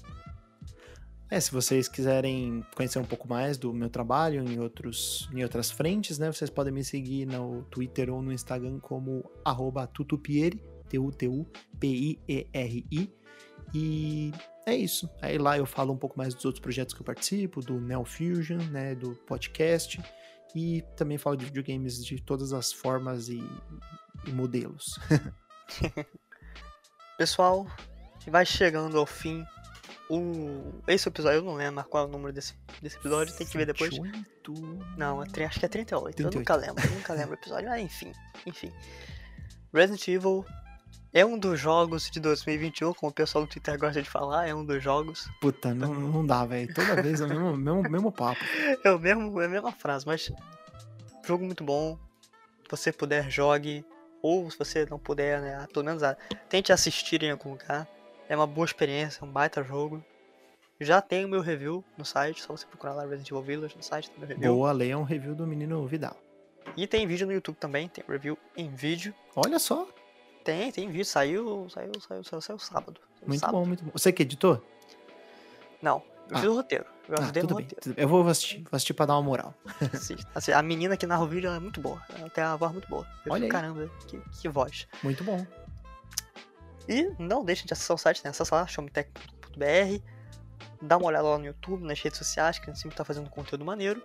É, se vocês quiserem conhecer um pouco mais do meu trabalho em, outros, em outras frentes, né? Vocês podem me seguir no Twitter ou no Instagram como arroba tutupieri, T-U-T-U-P-I-E-R-I. E é isso. Aí lá eu falo um pouco mais dos outros projetos que eu participo, do Neo Fusion, né? Do podcast. E também falo de videogames de todas as formas e, e modelos.
Pessoal, vai chegando ao fim. O... Esse episódio, eu não lembro qual é o número desse, desse episódio, tem que ver depois.
28.
Não, é, acho que é 38.
38.
Eu nunca lembro, eu nunca lembro o episódio. Mas enfim, enfim. Resident Evil é um dos jogos de 2021, como o pessoal do Twitter gosta de falar, é um dos jogos.
Puta, não, não dá, velho. Toda vez é o mesmo, mesmo, mesmo papo.
É, o mesmo, é a mesma frase, mas jogo muito bom. Se você puder, jogue. Ou se você não puder, né, pelo menos ah, tente assistir em algum lugar. É uma boa experiência, é um baita jogo. Já tem o meu review no site, só você procurar lá Resident Evil Village no site, tem meu review.
Boa, leia um review do menino Vidal.
E tem vídeo no YouTube também, tem review em vídeo.
Olha só,
Tem, tem vídeo, saiu, saiu, saiu, saiu, saiu sábado. Saiu
muito
sábado.
bom, muito bom. Você que editou?
Não, eu
Ah.
fiz o roteiro. Eu
Ah,
ajudei no
tudo bem,
roteiro.
Eu vou assistir, vou assistir pra dar uma moral.
Assim, a menina que narra o vídeo é muito boa. Ela tem uma voz muito boa. Eu
Olha
fico, caramba, que, que voz.
Muito bom.
E não deixem de acessar o site, né? Acessa lá, showmetech.br. dá uma olhada lá no YouTube, nas redes sociais, que a gente sempre tá fazendo conteúdo maneiro.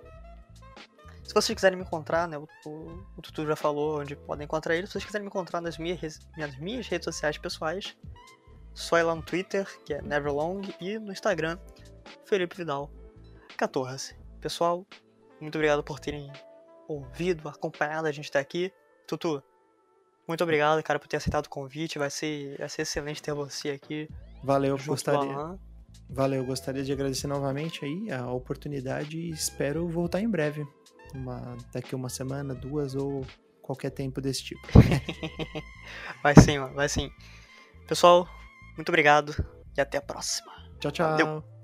Se vocês quiserem me encontrar, né, o, o, o Tutu já falou onde podem encontrar ele. Se vocês quiserem me encontrar nas minhas, nas minhas redes sociais pessoais, só ir lá no Twitter, que é Neverlong, e no Instagram, Felipe Vidal 14. Pessoal, muito obrigado por terem ouvido, acompanhado a gente até aqui. Tutu, muito obrigado, cara, por ter aceitado o convite. Vai ser, vai ser excelente ter você aqui.
Valeu, gostaria. Valeu, gostaria de agradecer novamente aí a oportunidade e espero voltar em breve uma, daqui uma semana, duas ou qualquer tempo desse tipo.
vai sim, mano, vai sim. Pessoal, muito obrigado e até a próxima.
Tchau, tchau. Valeu.